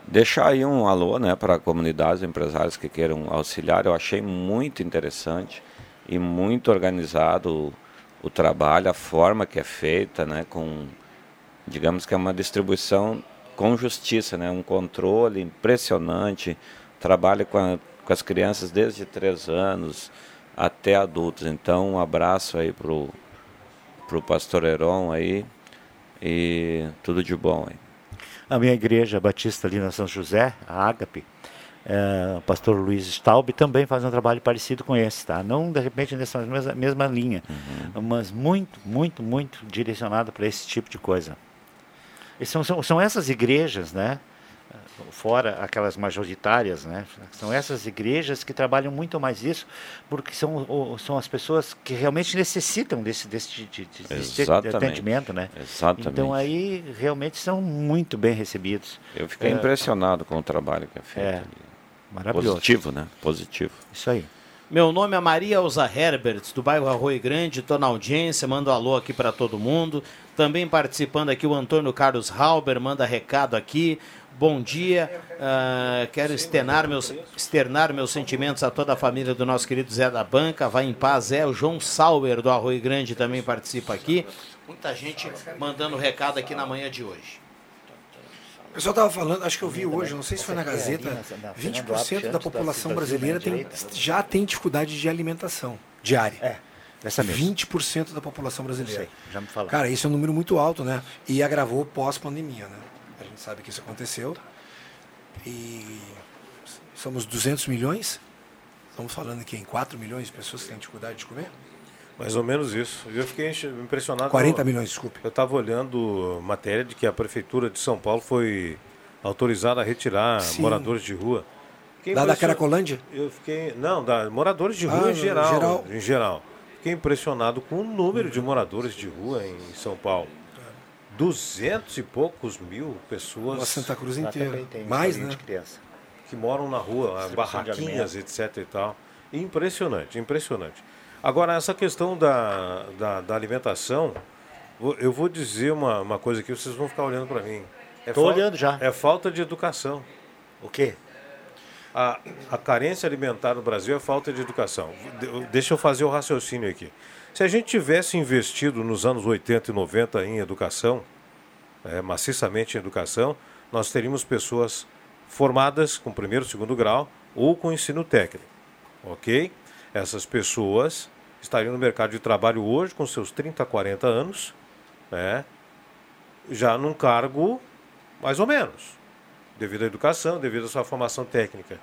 Speaker 4: deixar aí um alô né, para comunidades empresários que queiram auxiliar, eu achei muito interessante e muito organizado o, o trabalho, a forma que é feita, né, com, digamos que é uma distribuição com justiça, né, um controle impressionante, trabalho com, a, com as crianças desde três anos até adultos. Então, um abraço aí pro pro pastor Heron aí e tudo de bom aí.
Speaker 5: A minha igreja batista ali na São José, a Ágape, é, o pastor Luiz Staub também faz um trabalho parecido com esse, tá? Não de repente nessa mesma, mesma linha, mas muito, muito, muito direcionado para esse tipo de coisa. São, são, são essas igrejas, né? Fora aquelas majoritárias, né? São essas igrejas que trabalham muito mais isso, porque são, são as pessoas que realmente necessitam desse, desse, de, de, de- desse atendimento, né?
Speaker 4: Exatamente.
Speaker 5: Então aí realmente são muito bem recebidos.
Speaker 4: Eu fiquei
Speaker 5: É,
Speaker 4: impressionado com o trabalho que é feito.
Speaker 5: É,
Speaker 4: ali.
Speaker 5: maravilhoso.
Speaker 4: Positivo, né? Positivo.
Speaker 5: Isso aí.
Speaker 1: Meu nome é Maria Elza Herberts, do bairro Arroio Grande, estou na audiência, mando um alô aqui para todo mundo. Também participando aqui o Antônio Carlos Halber, manda recado aqui. Bom dia, ah, quero externar meus, externar meus sentimentos a toda a família do nosso querido Zé da Banca. Vai em paz, Zé. O João Sauer, do Arroio Grande, também participa aqui. Muita gente mandando recado aqui na manhã de hoje.
Speaker 3: O pessoal estava falando, acho que eu vi hoje, não sei se foi na Gazeta, 20% da população brasileira tem, já tem dificuldade de alimentação diária.
Speaker 5: É, essa mesmo.
Speaker 3: 20% da população brasileira.
Speaker 5: Sei, já me falaram.
Speaker 3: Cara, isso é um número muito alto, né? E agravou pós-pandemia, né? A gente sabe que isso aconteceu. E somos 200 milhões. Estamos falando aqui em 4 milhões de pessoas que têm dificuldade de comer.
Speaker 6: Mais ou menos isso. Eu fiquei impressionado.
Speaker 3: 40
Speaker 6: Eu-
Speaker 3: milhões, desculpe.
Speaker 6: Eu estava olhando matéria de que a prefeitura de São Paulo foi autorizada a retirar
Speaker 3: Sim.
Speaker 6: moradores de rua. Fiquei
Speaker 3: Lá da Cracolândia?
Speaker 6: Eu fiquei. Não, da moradores de
Speaker 3: Ah,
Speaker 6: rua em
Speaker 3: no
Speaker 6: geral,
Speaker 3: geral.
Speaker 6: Em geral. Fiquei impressionado com o número de moradores de rua em São Paulo. Duzentos e poucos mil pessoas.
Speaker 3: Uma Santa Cruz inteira. Mais, né?
Speaker 5: criança.
Speaker 6: que moram na rua, barraquinhas, etc e tal. Impressionante, impressionante. Agora, essa questão da, da, da alimentação, eu vou dizer uma, uma coisa aqui, vocês vão ficar olhando para mim. É
Speaker 5: Tô
Speaker 6: fal-
Speaker 5: olhando já.
Speaker 6: É falta de educação.
Speaker 5: O quê?
Speaker 6: A, a carência alimentar no Brasil é falta de educação. De- Deixa eu fazer o raciocínio aqui. Se a gente tivesse investido nos anos 80 e 90 em educação, é, maciçamente em educação, nós teríamos pessoas formadas com primeiro, segundo grau ou com ensino técnico. Ok? Essas pessoas estariam no mercado de trabalho hoje com seus 30, 40 anos, né? já num cargo mais ou menos, devido à educação, devido à sua formação técnica.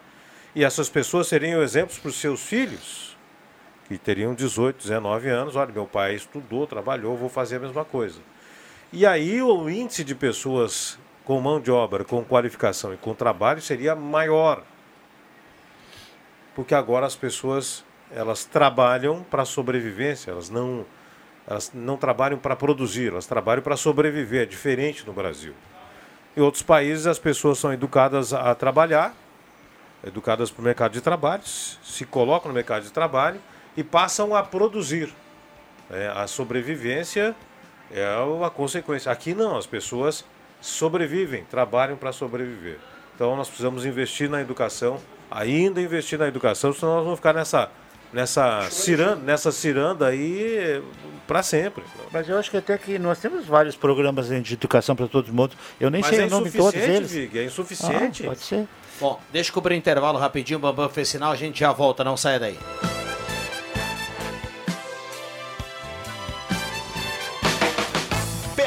Speaker 6: E essas pessoas seriam exemplos para os seus filhos, que teriam 18, 19 anos. Olha, meu pai estudou, trabalhou, vou fazer a mesma coisa. E aí o índice de pessoas com mão de obra, com qualificação e com trabalho seria maior. Porque agora as pessoas elas trabalham para sobrevivência, elas não, elas não trabalham para produzir, elas trabalham para sobreviver, é diferente no Brasil. Em outros países as pessoas são educadas a trabalhar, educadas para o mercado de trabalho, se colocam no mercado de trabalho e passam a produzir. É, a sobrevivência é uma consequência. Aqui não, as pessoas sobrevivem, trabalham para sobreviver. Então nós precisamos investir na educação, ainda investir na educação, senão nós vamos ficar nessa nessa ciranda, nessa ciranda aí para sempre.
Speaker 5: Mas eu acho que até que nós temos vários programas de educação para todo mundo. Eu nem
Speaker 6: Mas
Speaker 5: sei
Speaker 6: é
Speaker 5: o nome de todos eles.
Speaker 6: Vig, é insuficiente.
Speaker 5: Ah, pode ser.
Speaker 1: Bom, deixa eu cobrir intervalo rapidinho, Bambam fez sinal, a gente já volta, não saia daí.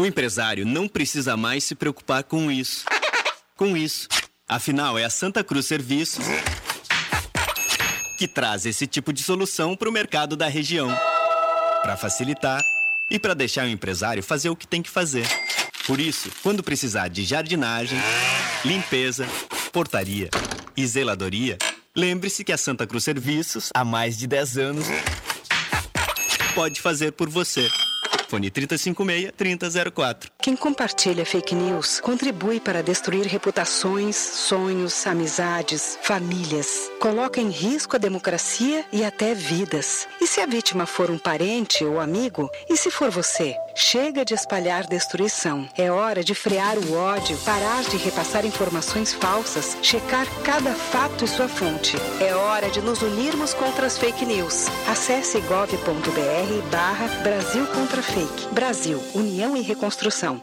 Speaker 8: O empresário não precisa mais se preocupar com isso. Com isso. Afinal, é a Santa Cruz Serviços que traz esse tipo de solução para o mercado da região. Para facilitar e para deixar o empresário fazer o que tem que fazer. Por isso, quando precisar de jardinagem, limpeza, portaria e zeladoria, lembre-se que a Santa Cruz Serviços, há mais de 10 anos, pode fazer por você. Fone 3056-3004.
Speaker 7: Quem compartilha fake news contribui para destruir reputações, sonhos, amizades, famílias. Coloca em risco a democracia e até vidas. E se a vítima for um parente ou amigo? E se for você? Chega de espalhar destruição. É hora de frear o ódio, parar de repassar informações falsas, checar cada fato e sua fonte. É hora de nos unirmos contra as fake news. Acesse gov.br barra Brasil contra Fake. Brasil, União e Reconstrução.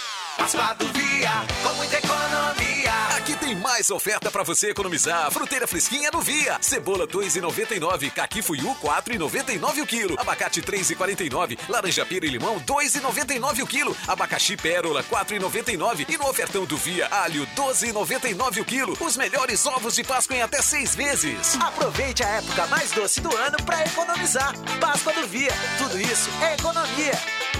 Speaker 13: Páscoa do Via, com muita economia. Aqui tem mais oferta para você economizar. Fruteira fresquinha no Via. Cebola 2,99. Caqui fuiu 4,99 o quilo. Abacate 3,49. Laranja pera e limão 2,99 o quilo. Abacaxi pérola 4,99. E no ofertão do Via, alho 12,99 o quilo. Os melhores ovos de Páscoa em até seis vezes.
Speaker 19: Aproveite a época mais doce do ano para economizar. Páscoa do Via. Tudo isso é economia.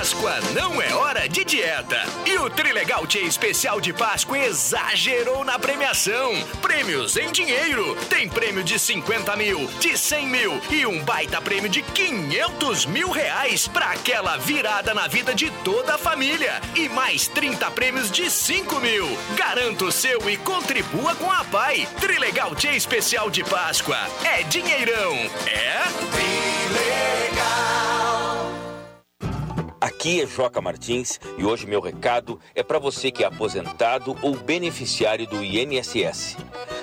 Speaker 20: Páscoa não é hora de dieta. E o Trilegal Tia Especial de Páscoa exagerou na premiação. Prêmios em dinheiro. Tem prêmio de 50 mil, de 100 mil e um baita prêmio de 500 mil reais para aquela virada na vida de toda a família. E mais 30 prêmios de 5 mil. Garanta o seu e contribua com a PAI. Trilegal Tia Especial de Páscoa. É dinheirão. É?
Speaker 21: Aqui é Joca Martins e hoje meu recado é para você que é aposentado ou beneficiário do INSS.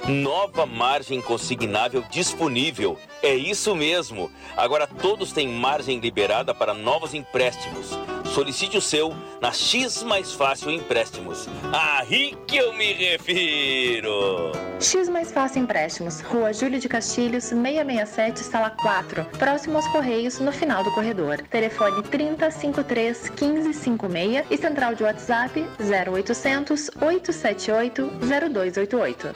Speaker 21: Nova margem consignável disponível. É isso mesmo. Agora todos têm margem liberada para novos empréstimos. Solicite o seu na X Mais Fácil Empréstimos. Aí que eu me refiro.
Speaker 22: X Mais Fácil Empréstimos, Rua Júlio de Castilhos, 667, sala 4, próximo aos Correios, no final do corredor. Telefone 3053 1556 e central de WhatsApp 0800 878 0288.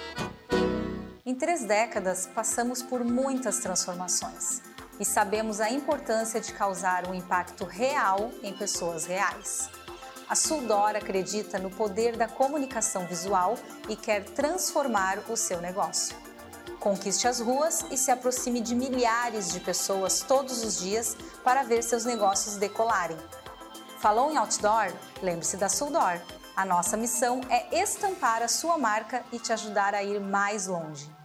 Speaker 23: Em três décadas, passamos por muitas transformações e sabemos a importância de causar um impacto real em pessoas reais. A Suldor acredita no poder da comunicação visual e quer transformar o seu negócio. Conquiste as ruas e se aproxime de milhares de pessoas todos os dias para ver seus negócios decolarem. Falou em outdoor? Lembre-se da Suldor. A nossa missão é estampar a sua marca e te ajudar a ir mais longe.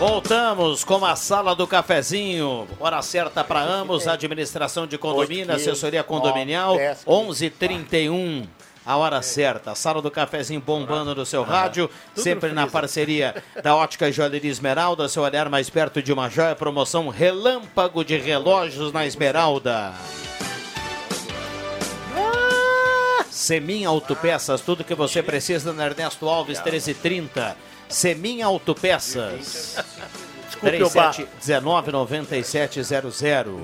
Speaker 1: Voltamos com a sala do cafezinho. Hora certa para ambos, administração de condomínio, assessoria condominial, 11:31. A hora certa, sala do cafezinho bombando no seu rádio, sempre na parceria da Ótica e Joalheria Esmeralda, seu olhar mais perto de uma joia, promoção relâmpago de relógios na Esmeralda. Semin Autopeças, tudo que você precisa na Ernesto Alves 1330. Semin Autopeças.
Speaker 5: Desculpe, Obá.
Speaker 1: 37199700.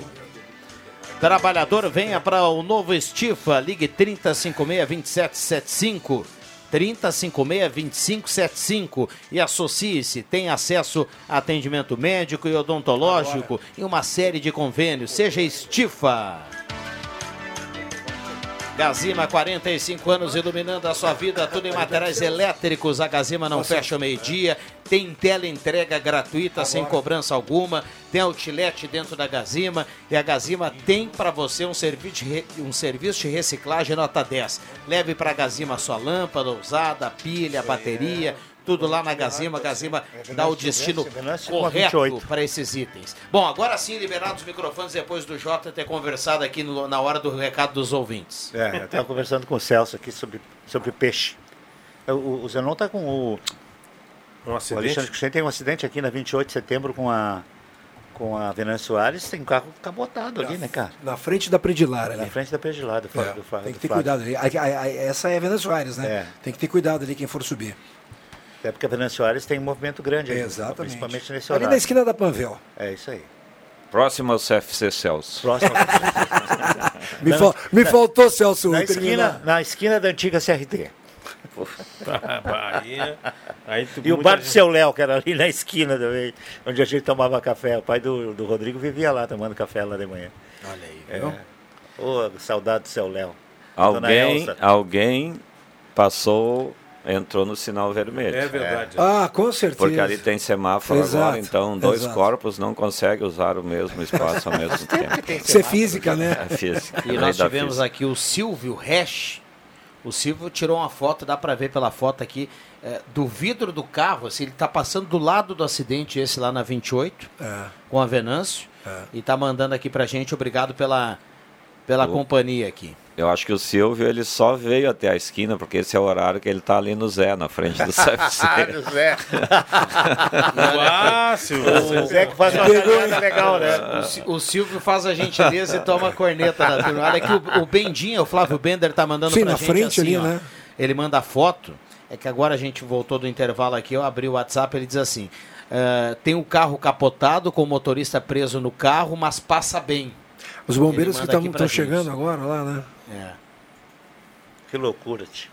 Speaker 1: Trabalhador, venha para o novo Estifa. Ligue 3056-2775. 3056-2575 e associe-se. Tem acesso a atendimento médico e odontológico e uma série de convênios. Seja Estifa. Gazima, 45 anos iluminando a sua vida, tudo em materiais elétricos. A Gazima não fecha ao meio-dia, tem tela entrega gratuita, sem cobrança alguma, tem outlet dentro da Gazima e a Gazima tem para você um serviço, de um serviço de reciclagem nota 10. Leve para a Gazima a sua lâmpada usada, pilha, bateria. Tudo lá na Gazima, a Gazima dá o destino
Speaker 5: a
Speaker 1: correto
Speaker 5: 28.
Speaker 1: para esses itens. Bom, agora sim, liberados os microfones depois do Jota ter conversado aqui no- na hora do recado dos ouvintes.
Speaker 5: É, eu estava conversando com o Celso aqui sobre, sobre peixe. O, o, o Zenon está com o.
Speaker 6: Um
Speaker 5: O
Speaker 6: acidente?
Speaker 5: Alexandre Cristiano tem um acidente aqui na 28 de setembro com a. Com a Venâncio Soares, tem um carro capotado ali, né, cara?
Speaker 3: Na frente da Predilar ali.
Speaker 5: Na frente da Predilar, do, Flávio-
Speaker 3: É,
Speaker 5: do,
Speaker 3: tem que ter
Speaker 5: Flávio.
Speaker 3: cuidado ali. A- a- a- Essa é a Venâncio Soares, né?
Speaker 5: É.
Speaker 3: Tem que ter cuidado ali quem for subir.
Speaker 5: Até porque a Venâncio Soares tem um movimento grande ali,
Speaker 3: Exatamente.
Speaker 5: principalmente nesse
Speaker 3: Ali
Speaker 5: horário.
Speaker 3: na esquina da Panvel.
Speaker 5: É isso aí.
Speaker 4: Próximo ao CFC Celso.
Speaker 5: Próximo.
Speaker 3: Me,
Speaker 5: Na-
Speaker 3: fal- me
Speaker 5: na-
Speaker 3: faltou, Celso.
Speaker 5: Na esquina, na esquina da antiga CRT.
Speaker 6: Bahia. Aí tu-
Speaker 5: E o bar do
Speaker 6: gente-
Speaker 5: seu Léo, que era ali na esquina também, onde a gente tomava café. O pai do, do Rodrigo vivia lá tomando café lá de manhã.
Speaker 1: Olha aí,
Speaker 5: É.
Speaker 1: viu?
Speaker 5: Ô, saudade do seu Léo. Dona
Speaker 4: Alguém, alguém passou, entrou no sinal vermelho.
Speaker 6: É verdade.
Speaker 3: Ah, com certeza.
Speaker 4: Porque ali tem semáforo
Speaker 3: Exato,
Speaker 4: agora, então dois
Speaker 3: exato.
Speaker 4: corpos não conseguem usar o mesmo espaço ao mesmo tempo.
Speaker 3: Isso é física, né?
Speaker 4: É física.
Speaker 1: E nós tivemos
Speaker 4: física.
Speaker 1: aqui o Silvio Resch. O Silvio tirou uma foto, dá para ver pela foto aqui, é, do vidro do carro. Assim, ele está passando do lado do acidente, esse lá na 28,
Speaker 3: É.
Speaker 1: com a Venâncio.
Speaker 3: É.
Speaker 1: E tá mandando aqui pra gente. Obrigado pela, pela companhia aqui.
Speaker 4: Eu acho que o Silvio ele só veio até a esquina, porque esse é o horário que ele tá ali no Zé, na frente do CFC.
Speaker 5: Ah, no Zé.
Speaker 6: Ah, Silvio.
Speaker 5: O Zé que faz uma caminhada legal, né?
Speaker 1: O, Si- o Silvio faz a gentileza e toma a corneta da turma. Olha que o, o Bendinha, o Flávio Bender, tá mandando
Speaker 3: Sim,
Speaker 1: pra
Speaker 3: na
Speaker 1: gente
Speaker 3: frente
Speaker 1: assim,
Speaker 3: ali,
Speaker 1: ó.
Speaker 3: né?
Speaker 1: Ele manda foto. É que agora a gente voltou do intervalo aqui, eu abri o WhatsApp, ele diz assim: eh, tem um carro capotado com o motorista preso no carro, mas passa bem.
Speaker 3: Os bombeiros que estão chegando agora lá, né?
Speaker 1: É.
Speaker 5: Que loucura, tio.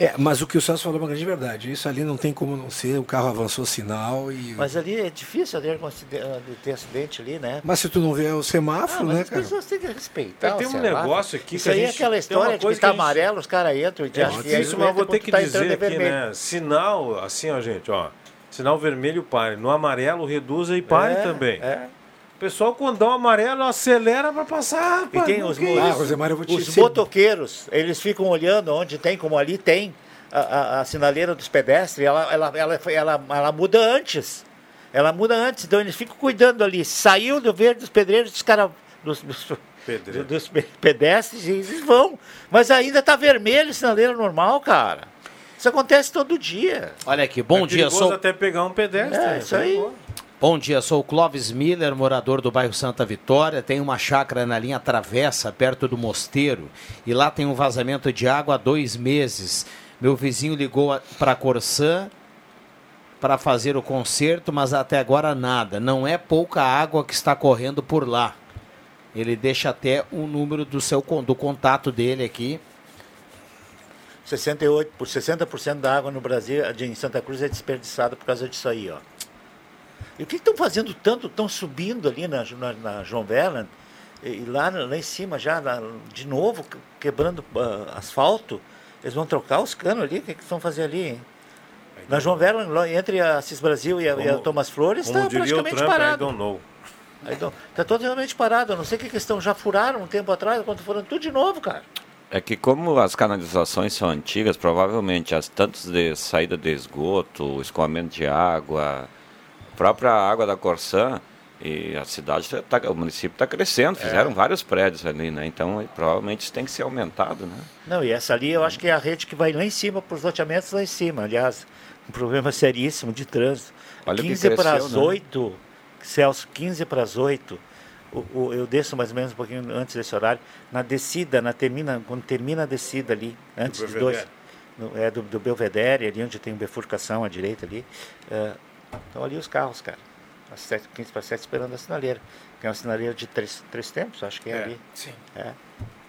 Speaker 3: É, mas o que o Celso falou é uma grande verdade. Isso ali não tem como não ser. O carro avançou o sinal e.
Speaker 5: Mas ali é difícil ali ter acidente ali, né?
Speaker 3: Mas se tu não vê o semáforo,
Speaker 5: Ah, mas
Speaker 3: né,
Speaker 5: as
Speaker 3: cara?
Speaker 5: pessoas têm que respeitar.
Speaker 6: É, tem
Speaker 5: o
Speaker 6: um
Speaker 5: semáforo.
Speaker 6: negócio aqui
Speaker 5: Isso
Speaker 6: que a
Speaker 5: aí é
Speaker 6: gente-
Speaker 5: aquela
Speaker 6: tem uma
Speaker 5: história de que tá
Speaker 6: que a gente-
Speaker 5: amarelo, os caras entram e
Speaker 6: É
Speaker 5: acham que é
Speaker 6: difícil, mas eu vou ter que
Speaker 5: tá
Speaker 6: dizer aqui,
Speaker 5: vermelho.
Speaker 6: né? Sinal, assim, ó, gente, ó. Sinal vermelho pare. No amarelo reduza e pare
Speaker 5: É,
Speaker 6: também.
Speaker 5: é.
Speaker 6: Pessoal, quando dá um amarelo, acelera pra passar.
Speaker 5: E tem os,
Speaker 6: que
Speaker 5: mo-
Speaker 6: isso?
Speaker 5: os motoqueiros, eles ficam olhando onde tem, como ali tem a, a- a sinaleira dos pedestres, ela, ela, ela, ela, ela muda antes. Ela muda antes, então eles ficam cuidando ali. Saiu do verde dos pedreiros, os caras. Dos, dos,
Speaker 6: Pedreiro.
Speaker 5: dos pe- pedestres, e eles vão. Mas ainda tá vermelho, sinaleira normal, cara. Isso acontece todo dia.
Speaker 1: Olha aqui, bom
Speaker 6: é
Speaker 1: dia, sou
Speaker 6: até pegar um pedestre.
Speaker 5: É, isso aí.
Speaker 1: Bom dia, sou o Clóvis Miller, morador do bairro Santa Vitória. Tenho uma chácara na linha Travessa, perto do Mosteiro, e lá tem um vazamento de água há dois meses. Meu vizinho ligou para Corsã para fazer o conserto, mas até agora nada. Não é pouca água que está correndo por lá. Ele deixa até o número do seu do contato dele aqui.
Speaker 5: 68, por 60% da água no Brasil, em Santa Cruz é desperdiçada por causa disso aí, ó. E o que estão fazendo tanto? Estão subindo ali na, na, na João Verland e, e lá, lá em cima já, lá, de novo, que- quebrando ah, asfalto. Eles vão trocar os canos ali? O que que estão fazendo ali, hein? Na João Verland, entre a Cis Brasil e a, e a
Speaker 6: Como-
Speaker 5: Thomas Flores,
Speaker 6: Como
Speaker 5: está praticamente
Speaker 6: Trump, I
Speaker 5: parado.
Speaker 6: don't know.
Speaker 5: Está totalmente parado. Eu não sei o que que estão. Já furaram um tempo atrás, quando foram tudo de novo, cara.
Speaker 4: É que como as canalizações são antigas, provavelmente as tantos de saída de esgoto, escoamento de água, própria água da Corsã e a cidade, tá, o município está crescendo, fizeram vários prédios ali, né? Então provavelmente isso tem que ser aumentado, né?
Speaker 5: Não, e essa ali eu acho que é a rede que vai lá em cima, para os loteamentos lá em cima. Aliás, um problema seríssimo de trânsito.
Speaker 4: Olha o que
Speaker 5: 15 para as
Speaker 4: né?
Speaker 5: 8, Celso, 15 para as 8. O, o- eu desço mais ou menos um pouquinho antes desse horário. Na descida, na termina, quando termina a descida ali, antes dos dois.
Speaker 6: Belvedere.
Speaker 5: no- é do, do Belvedere, ali onde tem bifurcação à direita ali. é, estão ali os carros, cara. Às 7, 15 para 7 esperando a sinaleira. Que é uma sinaleira de três, três tempos, acho que é,
Speaker 6: É,
Speaker 5: ali.
Speaker 3: sim.
Speaker 5: É.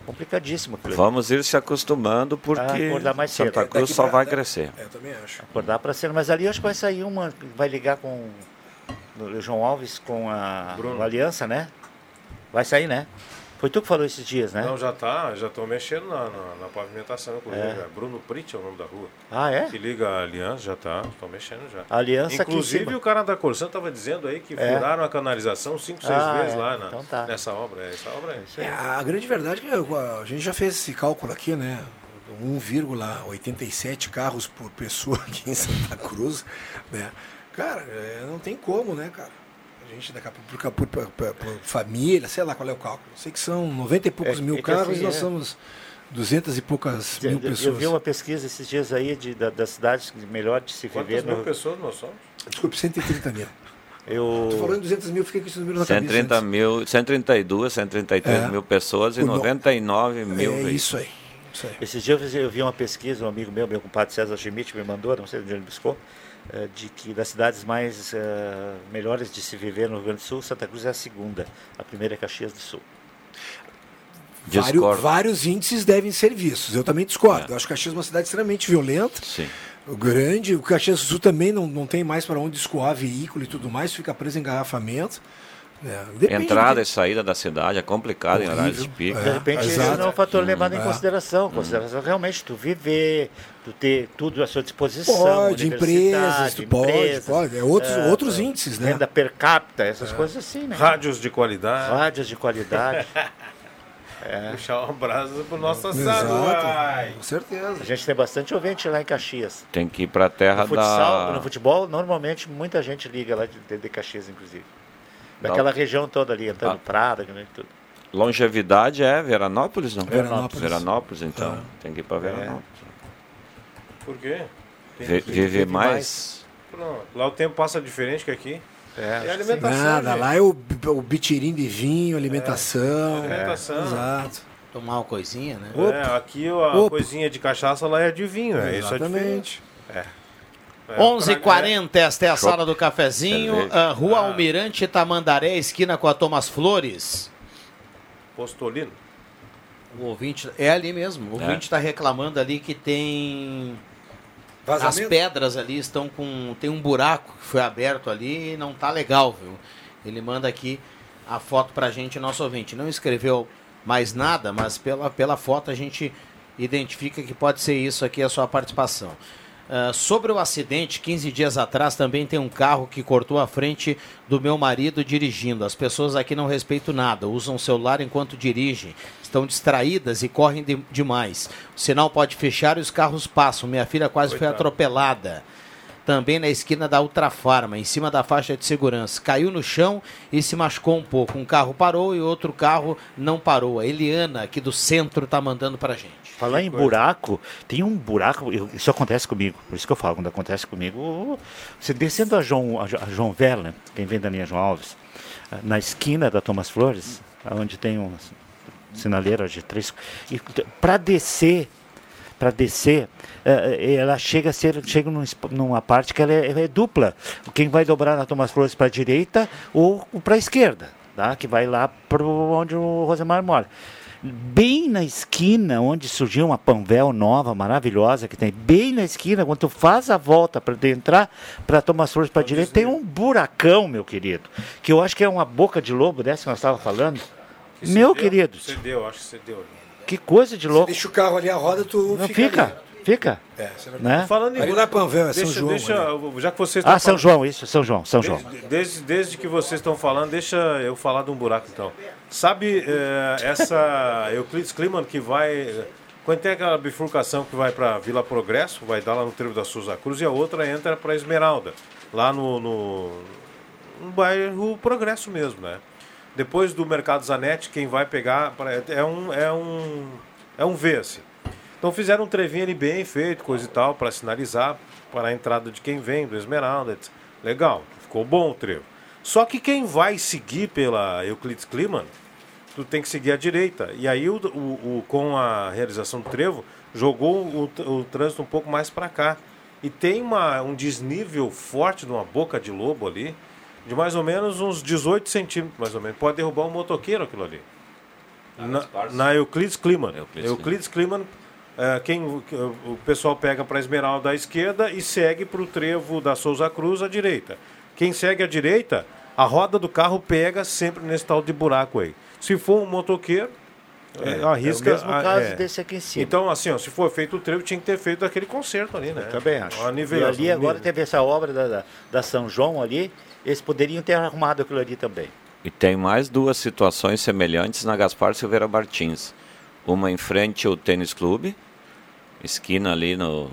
Speaker 5: Complicadíssimo.
Speaker 4: Vamos ir se acostumando porque
Speaker 5: Ah, acordar mais cedo.
Speaker 4: Santa Cruz
Speaker 5: Daqui
Speaker 4: só
Speaker 5: pra-
Speaker 4: vai crescer.
Speaker 3: Eu também acho.
Speaker 5: Acordar para cena, mas ali eu acho que vai sair uma, vai ligar com o João Alves com a,
Speaker 6: Bruno.
Speaker 5: a Aliança, né? Vai sair, né? Foi tu que falou esses dias, né?
Speaker 6: Não, já tá, já estão mexendo na, na, na pavimentação, inclusive.
Speaker 5: É.
Speaker 6: É. Bruno Prit é o nome da rua.
Speaker 5: Ah, é?
Speaker 6: Que liga a aliança, já tá, estão mexendo já.
Speaker 5: A aliança aqui em
Speaker 6: Inclusive
Speaker 5: cima.
Speaker 6: o cara da Corsã estava dizendo aí que
Speaker 5: É.
Speaker 6: furaram a canalização cinco, seis
Speaker 5: Ah,
Speaker 6: vezes
Speaker 5: é.
Speaker 6: lá na,
Speaker 5: Então tá.
Speaker 6: nessa obra. É, essa obra é.
Speaker 3: É, a grande verdade é que a gente já fez esse cálculo aqui, né? 1,87 carros por pessoa aqui em Santa Cruz, né? Cara, é, não tem como, né, cara? A gente daqui a pouco, por, por, por- por família, sei lá qual é o cálculo. Sei que são 90 e poucos
Speaker 5: É,
Speaker 3: mil
Speaker 5: é
Speaker 3: carros
Speaker 5: assim,
Speaker 3: e nós
Speaker 5: é.
Speaker 3: somos 200 e poucas
Speaker 5: Eu,
Speaker 3: mil
Speaker 5: eu
Speaker 3: pessoas.
Speaker 5: vi uma pesquisa esses dias aí de, da, das cidades melhor de se
Speaker 6: Quantas
Speaker 5: viver.
Speaker 6: mil
Speaker 5: no-
Speaker 6: pessoas nós somos?
Speaker 3: Desculpe, 130 mil.
Speaker 5: Eu...
Speaker 3: Tu falou em 200 mil, fiquei com esse número na cabeça.
Speaker 4: 130
Speaker 3: antes.
Speaker 4: mil, 132, 133
Speaker 3: É.
Speaker 4: mil pessoas e
Speaker 3: O no-
Speaker 4: 99 mil
Speaker 3: É
Speaker 4: veículos.
Speaker 3: isso aí. Isso aí.
Speaker 5: Esses dias eu vi- eu uma pesquisa, um amigo meu, meu compadre César Schmidt, me mandou, não sei de onde ele buscou, de que das cidades mais eh, melhores de se viver no Rio Grande do Sul, Santa Cruz é a segunda. A primeira é Caxias do Sul.
Speaker 3: Vários,
Speaker 4: Discordo.
Speaker 3: vários índices devem ser vistos. Eu também discordo. Eu acho que Caxias é uma cidade extremamente violenta.
Speaker 4: Sim.
Speaker 3: grande. O Caxias do Sul também não, não tem mais para onde escoar veículo e tudo mais, fica preso em engarrafamento. É,
Speaker 4: Entrada
Speaker 3: do
Speaker 4: e saída da cidade é complicado em horários de pico.
Speaker 3: É,
Speaker 5: De repente, esse
Speaker 3: exato.
Speaker 5: não é um fator levado em
Speaker 3: É.
Speaker 5: consideração. Consideração realmente tu viver, tu ter tudo à sua disposição.
Speaker 3: Pode, empresas, tu pode,
Speaker 5: empresas,
Speaker 3: pode. É outros-
Speaker 5: eh,
Speaker 3: outros índices, né?
Speaker 5: Renda per capita, essas coisas assim, né?
Speaker 6: Rádios de qualidade.
Speaker 5: Rádios de qualidade. É.
Speaker 6: Puxar uma brasa pro nosso assado.
Speaker 3: Com certeza.
Speaker 5: A gente tem bastante ouvinte lá em Caxias.
Speaker 4: Tem que ir para a terra
Speaker 5: No futsal,
Speaker 4: da.
Speaker 5: no futebol, normalmente muita gente liga lá de, de- de Caxias, inclusive. Daquela região toda ali, Antônio
Speaker 4: Ah.
Speaker 5: Prada, né, tudo.
Speaker 4: Longevidade é Veranópolis, não?
Speaker 3: Veranópolis.
Speaker 4: Veranópolis, então.
Speaker 3: Ah.
Speaker 4: Tem que ir para Veranópolis.
Speaker 6: Por quê? Tem
Speaker 4: Vi-
Speaker 6: que-
Speaker 4: vive
Speaker 5: vive
Speaker 4: mais.
Speaker 6: Pronto. Lá o tempo passa diferente que aqui.
Speaker 5: É,
Speaker 6: É alimentação.
Speaker 3: Nada,
Speaker 6: gente.
Speaker 3: lá é o, o bitirim de vinho, alimentação.
Speaker 6: Alimentação.
Speaker 3: Exato.
Speaker 1: Tomar uma coisinha, né?
Speaker 6: É, aqui a
Speaker 3: Opa.
Speaker 6: coisinha de cachaça lá é de vinho, é isso é
Speaker 3: Exatamente.
Speaker 6: diferente. É. É,
Speaker 1: 11h40, esta é a sala do cafezinho. Ah, Rua
Speaker 6: Ah.
Speaker 1: Almirante Tamandaré, esquina com a Thomas Flores.
Speaker 6: Postolino.
Speaker 1: O ouvinte, é ali mesmo. O
Speaker 4: É.
Speaker 1: ouvinte está reclamando ali que tem. As
Speaker 3: Vazamento?
Speaker 1: pedras ali estão com. Tem um buraco que foi aberto ali e não tá legal, viu? Ele manda aqui a foto pra gente, nosso ouvinte. Não escreveu mais nada, mas pela, pela foto a gente identifica que pode ser isso aqui a sua participação. Ah, sobre o acidente, 15 dias atrás também tem um carro que cortou a frente do meu marido dirigindo. As pessoas aqui não respeitam nada, usam o celular enquanto dirigem, estão distraídas e correm de- demais. O sinal pode fechar e os carros passam. Minha filha quase foi
Speaker 6: Coitado.
Speaker 1: atropelada. Também na esquina da Ultrafarma, em cima da faixa de segurança. Caiu no chão e se machucou um pouco. Um carro parou e outro carro não parou. A Eliana, aqui do centro, tá mandando pra gente.
Speaker 5: Falar em buraco, tem um buraco, eu- isso acontece comigo, por isso que eu falo, quando acontece comigo, você descendo a João, a Jo- a João Vela, quem vem da linha João Alves, ah, na esquina da Thomas Flores, onde tem um sinaleiro de três, para descer, para descer, eh, ela chega a ser, chega numa parte que ela é, é dupla, quem vai dobrar na Thomas Flores para a direita ou para a esquerda, tá? que vai lá para onde o Rosemar mora bem na esquina onde surgiu uma Panvel nova, maravilhosa que tem, bem na esquina, quando tu faz a volta para entrar para Thomas Flores para direita, tem um buracão, meu querido, que eu acho que é uma boca de lobo dessa que nós estávamos falando. Meu querido,
Speaker 6: Cedeu, acho que cedeu.
Speaker 5: que coisa de louco.
Speaker 3: Deixa o carro ali, a roda, tu
Speaker 5: Não
Speaker 3: fica.
Speaker 5: fica,
Speaker 3: ali.
Speaker 5: Fica.
Speaker 3: É, isso é verdade.
Speaker 5: Né?
Speaker 6: Falando em
Speaker 3: não é Panvel, é São
Speaker 6: deixa,
Speaker 3: João,
Speaker 6: Deixa,
Speaker 3: né?
Speaker 6: já que vocês
Speaker 5: Ah, São
Speaker 6: falando-
Speaker 5: João, isso, São João, São João.
Speaker 6: Desde, desde, desde que vocês estão falando, deixa eu falar de um buraco então. Sabe eh, essa Euclides Kliman que vai. Quando tem aquela bifurcação que vai para Vila Progresso, vai dar lá no trevo da Souza Cruz, e a outra entra para Esmeralda, lá no, no, no bairro Progresso mesmo, né? Depois do Mercado Zanetti, quem vai pegar pra- é um é um é um V assim. Então fizeram um trevinho ali bem feito, coisa e tal, para sinalizar para a entrada de quem vem do Esmeralda. etc. Legal, ficou bom o trevo. Só que quem vai seguir pela Euclides Kliman, tu tem que seguir à direita. E aí, o, o- o- com a realização do trevo, jogou o, o trânsito um pouco mais para cá. E tem uma, um desnível forte de uma boca de lobo ali, de mais ou menos uns 18 centímetros, mais ou menos. Pode derrubar um motoqueiro aquilo ali. Na, na Euclides Kliman. Euclides, Kliman, é, quem, o pessoal pega para a Esmeralda à esquerda e segue para o trevo da Souza Cruz à direita. Quem segue à direita, a roda do carro pega sempre nesse tal de buraco aí. Se for um motoqueiro, é,
Speaker 5: É,
Speaker 6: arrisca.
Speaker 5: é o mesmo
Speaker 6: a-
Speaker 5: caso
Speaker 6: é.
Speaker 5: desse aqui em cima.
Speaker 6: Então, assim, ó, se for feito o trevo, tinha que ter feito aquele conserto ali, né?
Speaker 5: Eu também acho.
Speaker 6: A
Speaker 5: E ali agora
Speaker 6: nível.
Speaker 5: teve essa obra da, da, da São João ali, eles poderiam ter arrumado aquilo ali também.
Speaker 4: E tem mais duas situações semelhantes na Gaspar Silveira Martins. Uma em frente ao Tênis Clube, esquina ali no.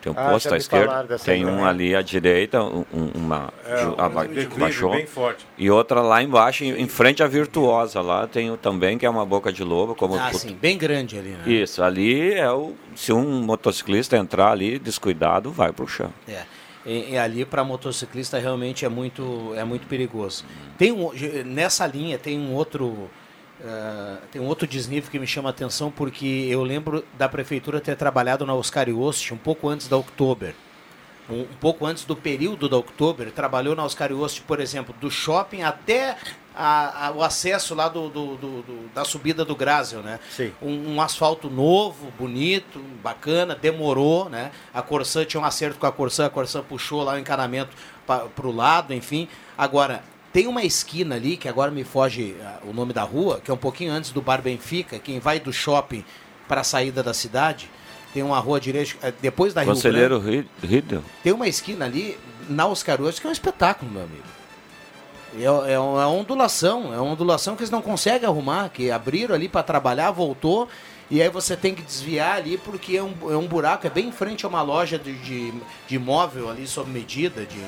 Speaker 4: Tem um
Speaker 5: Ah,
Speaker 4: posto à esquerda, tem um ali à direita, um- um- uma.
Speaker 6: É, um
Speaker 4: aba- baixou.
Speaker 6: bem forte.
Speaker 4: E outra lá embaixo, em, em frente à Virtuosa, lá tem o- também, que é uma boca de lobo. Como
Speaker 1: Ah,
Speaker 4: o-
Speaker 1: sim, bem grande ali, né?
Speaker 4: Isso, ali é o. Se um motociclista entrar ali descuidado, vai pro chão.
Speaker 1: É. E, e ali para motociclista realmente é muito, é muito perigoso. Tem um, nessa linha tem um outro eh, tem um outro desnível que me chama a atenção porque eu lembro da prefeitura ter trabalhado na Oscar Yost um pouco antes da Oktober. Um, um pouco antes do período da Oktober, trabalhou na Oscar Yost, por exemplo, do shopping até a- a- o acesso lá do, do- do- do- da subida do Grásio, né? Um, um asfalto novo, bonito, bacana, demorou, né? A Corsã tinha um acerto com a Corsã, a Corsã puxou lá o encanamento para o lado, enfim. Agora, tem uma esquina ali, que agora me foge ah, o nome da rua, que é um pouquinho antes do Bar Benfica, quem vai do shopping para a saída da cidade, tem uma rua direita, eh, depois da Rio
Speaker 4: Conselheiro
Speaker 1: Branco,
Speaker 4: Ri- Riddle.
Speaker 1: tem uma esquina ali, na Oscar Oeste, que é um espetáculo, meu amigo. É, é, uma ondulação, é uma ondulação que eles não conseguem arrumar, que abriram ali para trabalhar, voltou, e aí você tem que desviar ali porque é um, é um buraco, é bem em frente a uma loja de, de, de imóvel ali sob medida, de,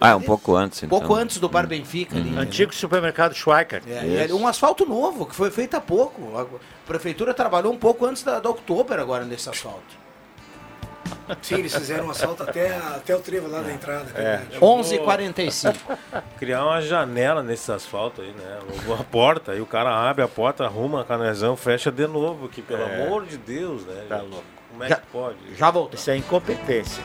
Speaker 4: Ah, é um pouco antes, então.
Speaker 1: pouco antes do Bar Benfica ali. entendeu?
Speaker 5: Antigo supermercado Schweiker.
Speaker 1: É, e era um asfalto novo, que foi feito há pouco. A prefeitura trabalhou um pouco antes da, da Oktober agora nesse asfalto.
Speaker 3: Sim, eles fizeram um assalto até, até o trevo lá da entrada.
Speaker 6: É.
Speaker 3: verdade.
Speaker 1: 11h45.
Speaker 6: Criar uma janela nesse asfalto aí, né? Uma porta, aí o cara abre a porta, arruma a canezão, fecha de novo aqui, pelo
Speaker 5: É.
Speaker 6: amor de Deus, né?
Speaker 5: Tá louco.
Speaker 6: Como é
Speaker 5: Já-
Speaker 6: que pode?
Speaker 1: Já voltou.
Speaker 5: Isso é incompetência.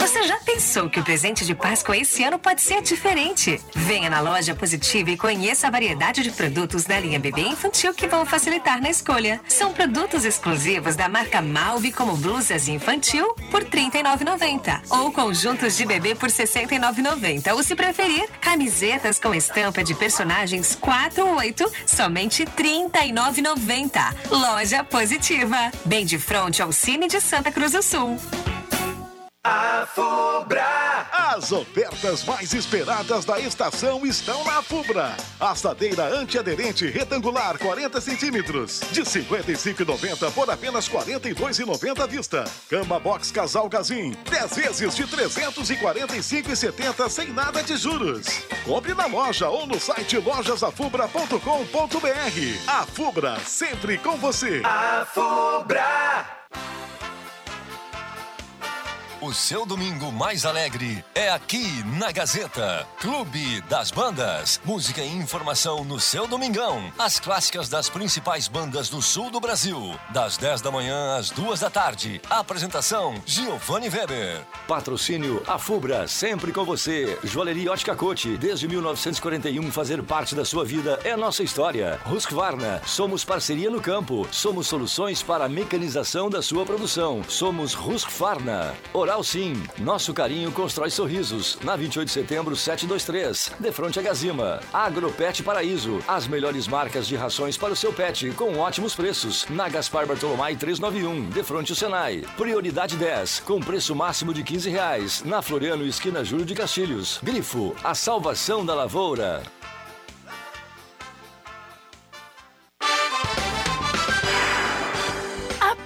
Speaker 24: Você já pensou que o presente de Páscoa esse ano pode ser diferente? Venha na loja Positiva e conheça a variedade de produtos da linha bebê infantil que vão facilitar na escolha. São produtos exclusivos da marca Malve, como blusas infantil por R$ 39,90 ou conjuntos de bebê por R$ 69,90 ou se preferir, camisetas com estampa de personagens 4 ou 8, somente R$ 39,90. Loja Positiva, bem de frente ao Cine de Santa Cruz do Sul.
Speaker 15: A Fubra! As ofertas mais esperadas da estação estão na Fubra. Assadeira antiaderente retangular 40 centímetros, de 55,90 por apenas 42,90 à vista. Cama box casal Gazin, 10 vezes de 345,70 sem nada de juros. Compre na loja ou no site lojasafubra.com.br. A Fubra, sempre com você.
Speaker 25: A Fubra!
Speaker 26: O seu domingo mais alegre é aqui na Gazeta. Clube das Bandas. Música e informação no seu domingão. As clássicas das principais bandas do sul do Brasil. Das 10 da manhã às 2 da tarde. Apresentação: Giovanni Weber.
Speaker 20: Patrocínio Afubra, sempre com você. Joalheria Ótica Cote, desde 1941, fazer parte da sua vida é a nossa história. Husqvarna, somos parceria no campo. Somos soluções para a mecanização da sua produção. Somos Husqvarna. Sim, nosso carinho constrói sorrisos. Na 28 de setembro, 723, de frente a Gazima. Agropet Paraíso, as melhores marcas de rações para o seu pet, com ótimos preços. Na Gaspar Bartolomai 391, de frente ao Senai. Prioridade 10, com preço máximo de 15 reais. Na Floriano, esquina Júlio de Castilhos. Grifo, a salvação da lavoura.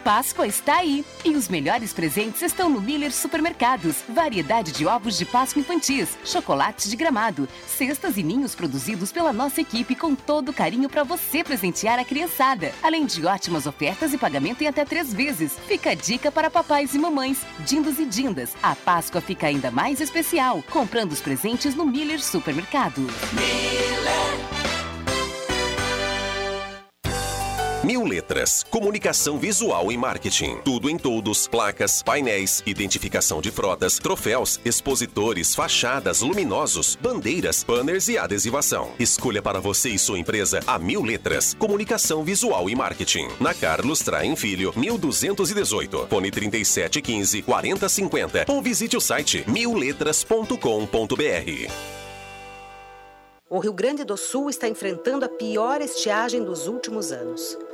Speaker 24: Páscoa está aí e os melhores presentes estão no Miller Supermercados. Variedade de ovos de Páscoa infantis, chocolates de gramado, cestas e ninhos produzidos pela nossa equipe com todo carinho para você presentear a criançada. Além de ótimas ofertas e pagamento em até três vezes. Fica a dica para papais e mamães, dindos e dindas. A Páscoa fica ainda mais especial comprando os presentes no Miller Supermercado.
Speaker 27: Mil Letras, comunicação visual e marketing. Tudo em todos, placas, painéis, identificação de frotas, troféus, expositores, fachadas, luminosos, bandeiras, banners e adesivação. Escolha para você e sua empresa a Mil Letras, comunicação visual e marketing. Na Carlos Traem Filho, 1218, fone 3715 4050 ou visite o site milletras.com.br.
Speaker 7: O Rio Grande do Sul está enfrentando a pior estiagem dos últimos anos.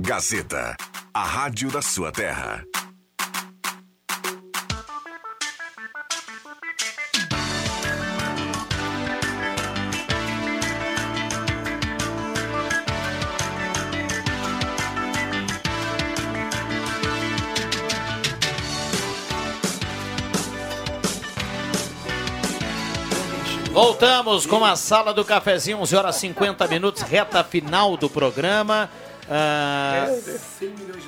Speaker 13: Gazeta, a rádio da sua terra.
Speaker 1: Voltamos com a sala do cafezinho, 11 horas 50 minutos, reta final do programa. Ah,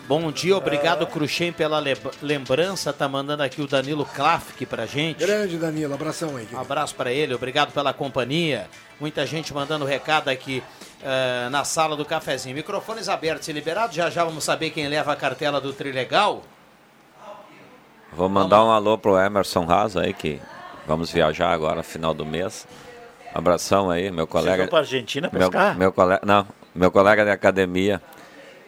Speaker 1: bom dia, obrigado Cruxem pela le- lembrança. Tá mandando aqui o Danilo Klafke pra gente.
Speaker 3: Grande Danilo, abração aí.
Speaker 1: Um abraço para ele, obrigado pela companhia. Muita gente mandando recado aqui ah, na sala do cafezinho. Microfones abertos e liberados. Já já vamos saber quem leva a cartela do Trilegal.
Speaker 4: Vou mandar um alô pro Emerson Haas aí, que vamos viajar agora, final do mês. Abração aí, meu colega.
Speaker 5: vão pra Argentina
Speaker 4: meu,
Speaker 5: pescar?
Speaker 4: meu colega, não, meu colega de academia.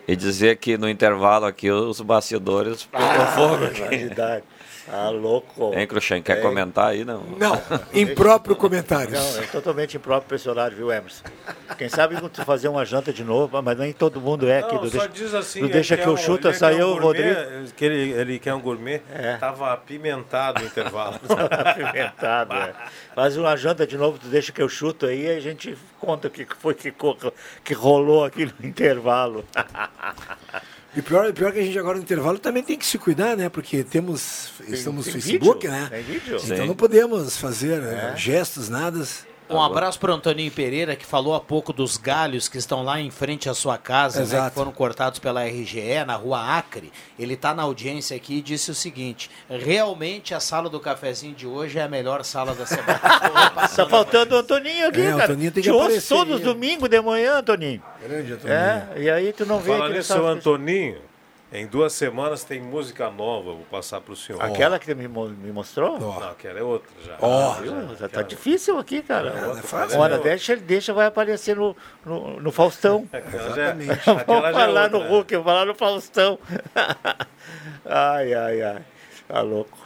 Speaker 4: E dizer que no intervalo aqui os bastidores pegou fogo aqui.
Speaker 5: Ah, louco.
Speaker 4: Hein, Cruxem, quer
Speaker 5: É.
Speaker 4: comentar aí, não?
Speaker 3: Não, impróprio comentários.
Speaker 5: Não, é totalmente impróprio pra esse horário, viu, Emerson? Quem sabe fazer uma janta de novo, mas nem todo mundo é aqui.
Speaker 6: Não,
Speaker 5: do
Speaker 6: só
Speaker 5: deixa,
Speaker 6: diz assim.
Speaker 5: deixa que eu
Speaker 6: um- quer
Speaker 5: saiu
Speaker 6: um
Speaker 5: o Rodrigo.
Speaker 6: Que ele, ele quer um gourmet.
Speaker 5: É.
Speaker 6: Tava apimentado o intervalo.
Speaker 5: Apimentado, é. Faz uma janta de novo, tu deixa que eu chuto aí, a gente conta o que foi que, que rolou aqui no intervalo.
Speaker 3: E pior, pior que a gente agora no intervalo também tem que se cuidar, né? Porque temos, estamos no
Speaker 5: tem
Speaker 3: Facebook,
Speaker 5: vídeo,
Speaker 3: né?
Speaker 5: tem.
Speaker 3: Então
Speaker 1: Sim.
Speaker 3: não podemos fazer eh,
Speaker 1: É.
Speaker 3: gestos, nada.
Speaker 1: Um abraço para Antoninho Pereira, que falou há pouco dos galhos que estão lá em frente à sua casa, né, que foram cortados pela RGE, na rua Acre. Ele está na audiência aqui e disse o seguinte: realmente a sala do cafezinho de hoje é a melhor sala da semana.
Speaker 5: Tá faltando o Antoninho aqui,
Speaker 3: É, o
Speaker 5: cara.
Speaker 3: Antoninho tem que
Speaker 5: Te ouço
Speaker 3: aparecer
Speaker 5: todos os domingos de manhã, Antoninho.
Speaker 3: Grande Antoninho.
Speaker 5: É, e aí tu não vê
Speaker 6: Fala nisso, seu Antoninho. Em duas semanas tem música nova, vou passar para o senhor.
Speaker 5: Aquela que me, me mostrou?
Speaker 6: Não, aquela é outra já.
Speaker 5: Ó, viu?
Speaker 6: já,
Speaker 5: Tá,
Speaker 6: aquela-
Speaker 5: difícil aqui, cara.
Speaker 6: Não, não é
Speaker 5: Uma
Speaker 6: fácil,
Speaker 5: hora
Speaker 6: não.
Speaker 5: deixa, ele deixa, vai aparecer no, no, no Faustão.
Speaker 6: Aquela já-
Speaker 5: Vamos
Speaker 6: é
Speaker 5: falar
Speaker 6: outra,
Speaker 5: no? Hulk, vou falar no Faustão. ai, ai, ai. Tá louco.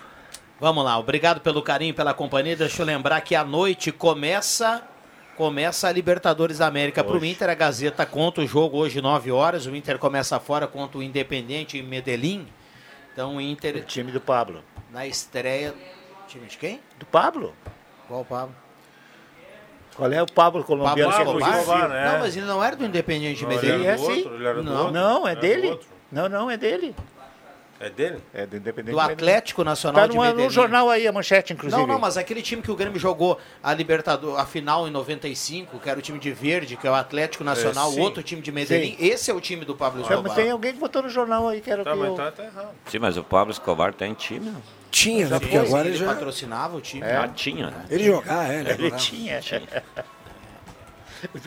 Speaker 1: Vamos lá, obrigado pelo carinho, pela companhia. Deixa eu lembrar que a noite começa começa a Libertadores da América para o. Inter. A Gazeta conta o jogo hoje 9 horas. O Inter começa fora contra o Independente em Medellín. Então o Inter.
Speaker 5: O time do Pablo.
Speaker 1: Na estreia. Time de quem?
Speaker 5: Do Pablo?
Speaker 1: Qual Pablo?
Speaker 5: Qual é o Pablo colombiano?
Speaker 1: Pablo
Speaker 5: que é
Speaker 1: Escobar?
Speaker 5: conhecido?
Speaker 1: Não, mas ele não era do Independente de
Speaker 5: Não,
Speaker 1: Medellín.
Speaker 5: ele é sim.
Speaker 1: não,
Speaker 5: Não, é dele.
Speaker 6: outro.
Speaker 5: Não, não, é dele.
Speaker 6: É dele?
Speaker 5: É do Independente.
Speaker 1: Do Atlético Nacional
Speaker 5: Tá
Speaker 1: de
Speaker 5: no,
Speaker 1: Medellín.
Speaker 5: no jornal aí, a manchete, inclusive.
Speaker 1: Não, não, mas aquele time que o Grêmio jogou a Libertadores, a final em 95, que era o time de verde, que é o Atlético Nacional,
Speaker 5: É,
Speaker 1: outro time de Medellín,
Speaker 5: Sim.
Speaker 1: esse é o time do Pablo
Speaker 5: Mas
Speaker 1: Escobar.
Speaker 5: tem alguém que botou no jornal aí que era o
Speaker 6: Tá,
Speaker 5: que
Speaker 6: mas
Speaker 5: eu...
Speaker 6: tá, tá errado.
Speaker 4: Sim, mas o Pablo Escobar tem time. não?
Speaker 3: Tinha, né? Porque agora
Speaker 1: ele
Speaker 3: ele já.
Speaker 1: patrocinava o time.
Speaker 5: É.
Speaker 4: Ah, tinha.
Speaker 3: Ele jogar, é, ele,
Speaker 5: Ele
Speaker 3: jogava.
Speaker 5: tinha.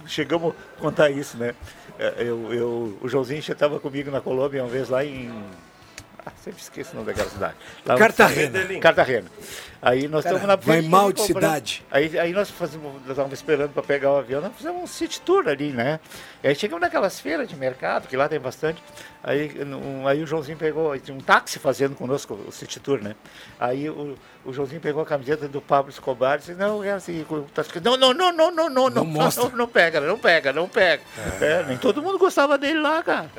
Speaker 5: Chegamos a contar isso, né? É, Eu, eu, o Joãozinho já estava comigo na Colômbia uma vez lá em. Ah, sempre esqueço o nome daquela cidade. Lá
Speaker 3: Cartagena.
Speaker 5: Cartagena. Aí nós
Speaker 3: Cara,
Speaker 5: estamos na
Speaker 3: vai mal de cidade.
Speaker 5: Aí, aí nós fazemos, nós estávamos esperando para pegar o avião, nós fizemos um city tour ali, né? Aí chegamos naquelas feiras de mercado, que lá tem bastante. Aí, um, aí o Joãozinho pegou, tinha um táxi fazendo conosco o city tour, né? Aí o, o Joãozinho pegou a camiseta do Pablo Escobar e disse, não, é assim, não, não, não, não, não, não, não,
Speaker 3: mostra.
Speaker 5: não, não pega, não pega, não pega. É, nem todo mundo gostava dele lá, cara.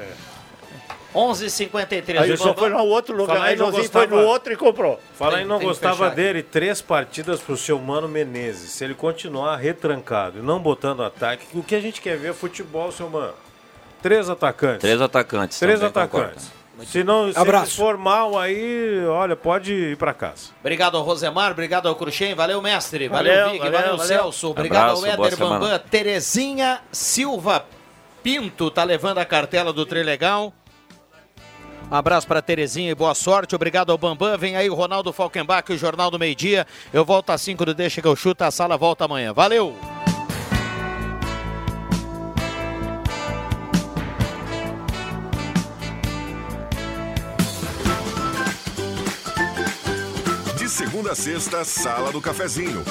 Speaker 1: 11h53.
Speaker 5: Aí
Speaker 1: o
Speaker 5: o senhor
Speaker 1: Bambam-
Speaker 5: foi no outro lugar,
Speaker 6: Fala aí, não
Speaker 5: Joãozinho foi
Speaker 6: gostava-
Speaker 5: no outro e comprou.
Speaker 6: Fala aí, não gostava dele. Três partidas pro seu Mano Menezes. Se ele continuar retrancado e não botando ataque, o que a gente quer ver é futebol, seu Mano. Três atacantes.
Speaker 4: Três atacantes.
Speaker 6: Três atacantes.
Speaker 4: concordo.
Speaker 6: Se não se
Speaker 3: Abraço.
Speaker 6: ele for mal aí, olha, pode ir pra casa.
Speaker 1: Obrigado ao Rosemar, obrigado ao Cruxem, valeu mestre, valeu,
Speaker 5: Valeu,
Speaker 1: Vig,
Speaker 5: valeu,
Speaker 1: valeu,
Speaker 5: valeu.
Speaker 1: Celso, obrigado
Speaker 4: Abraço,
Speaker 1: ao Éder. Bambam, Terezinha Silva Pinto tá levando a cartela do Trilegal. Abraço para Terezinha e boa sorte. Obrigado ao Bambam. Vem aí o Ronaldo Falkenbach, o Jornal do Meio Dia. Eu volto às 5 do Deixa que eu chuto. A sala volta amanhã. Valeu!
Speaker 13: De segunda a sexta, Sala do Cafezinho.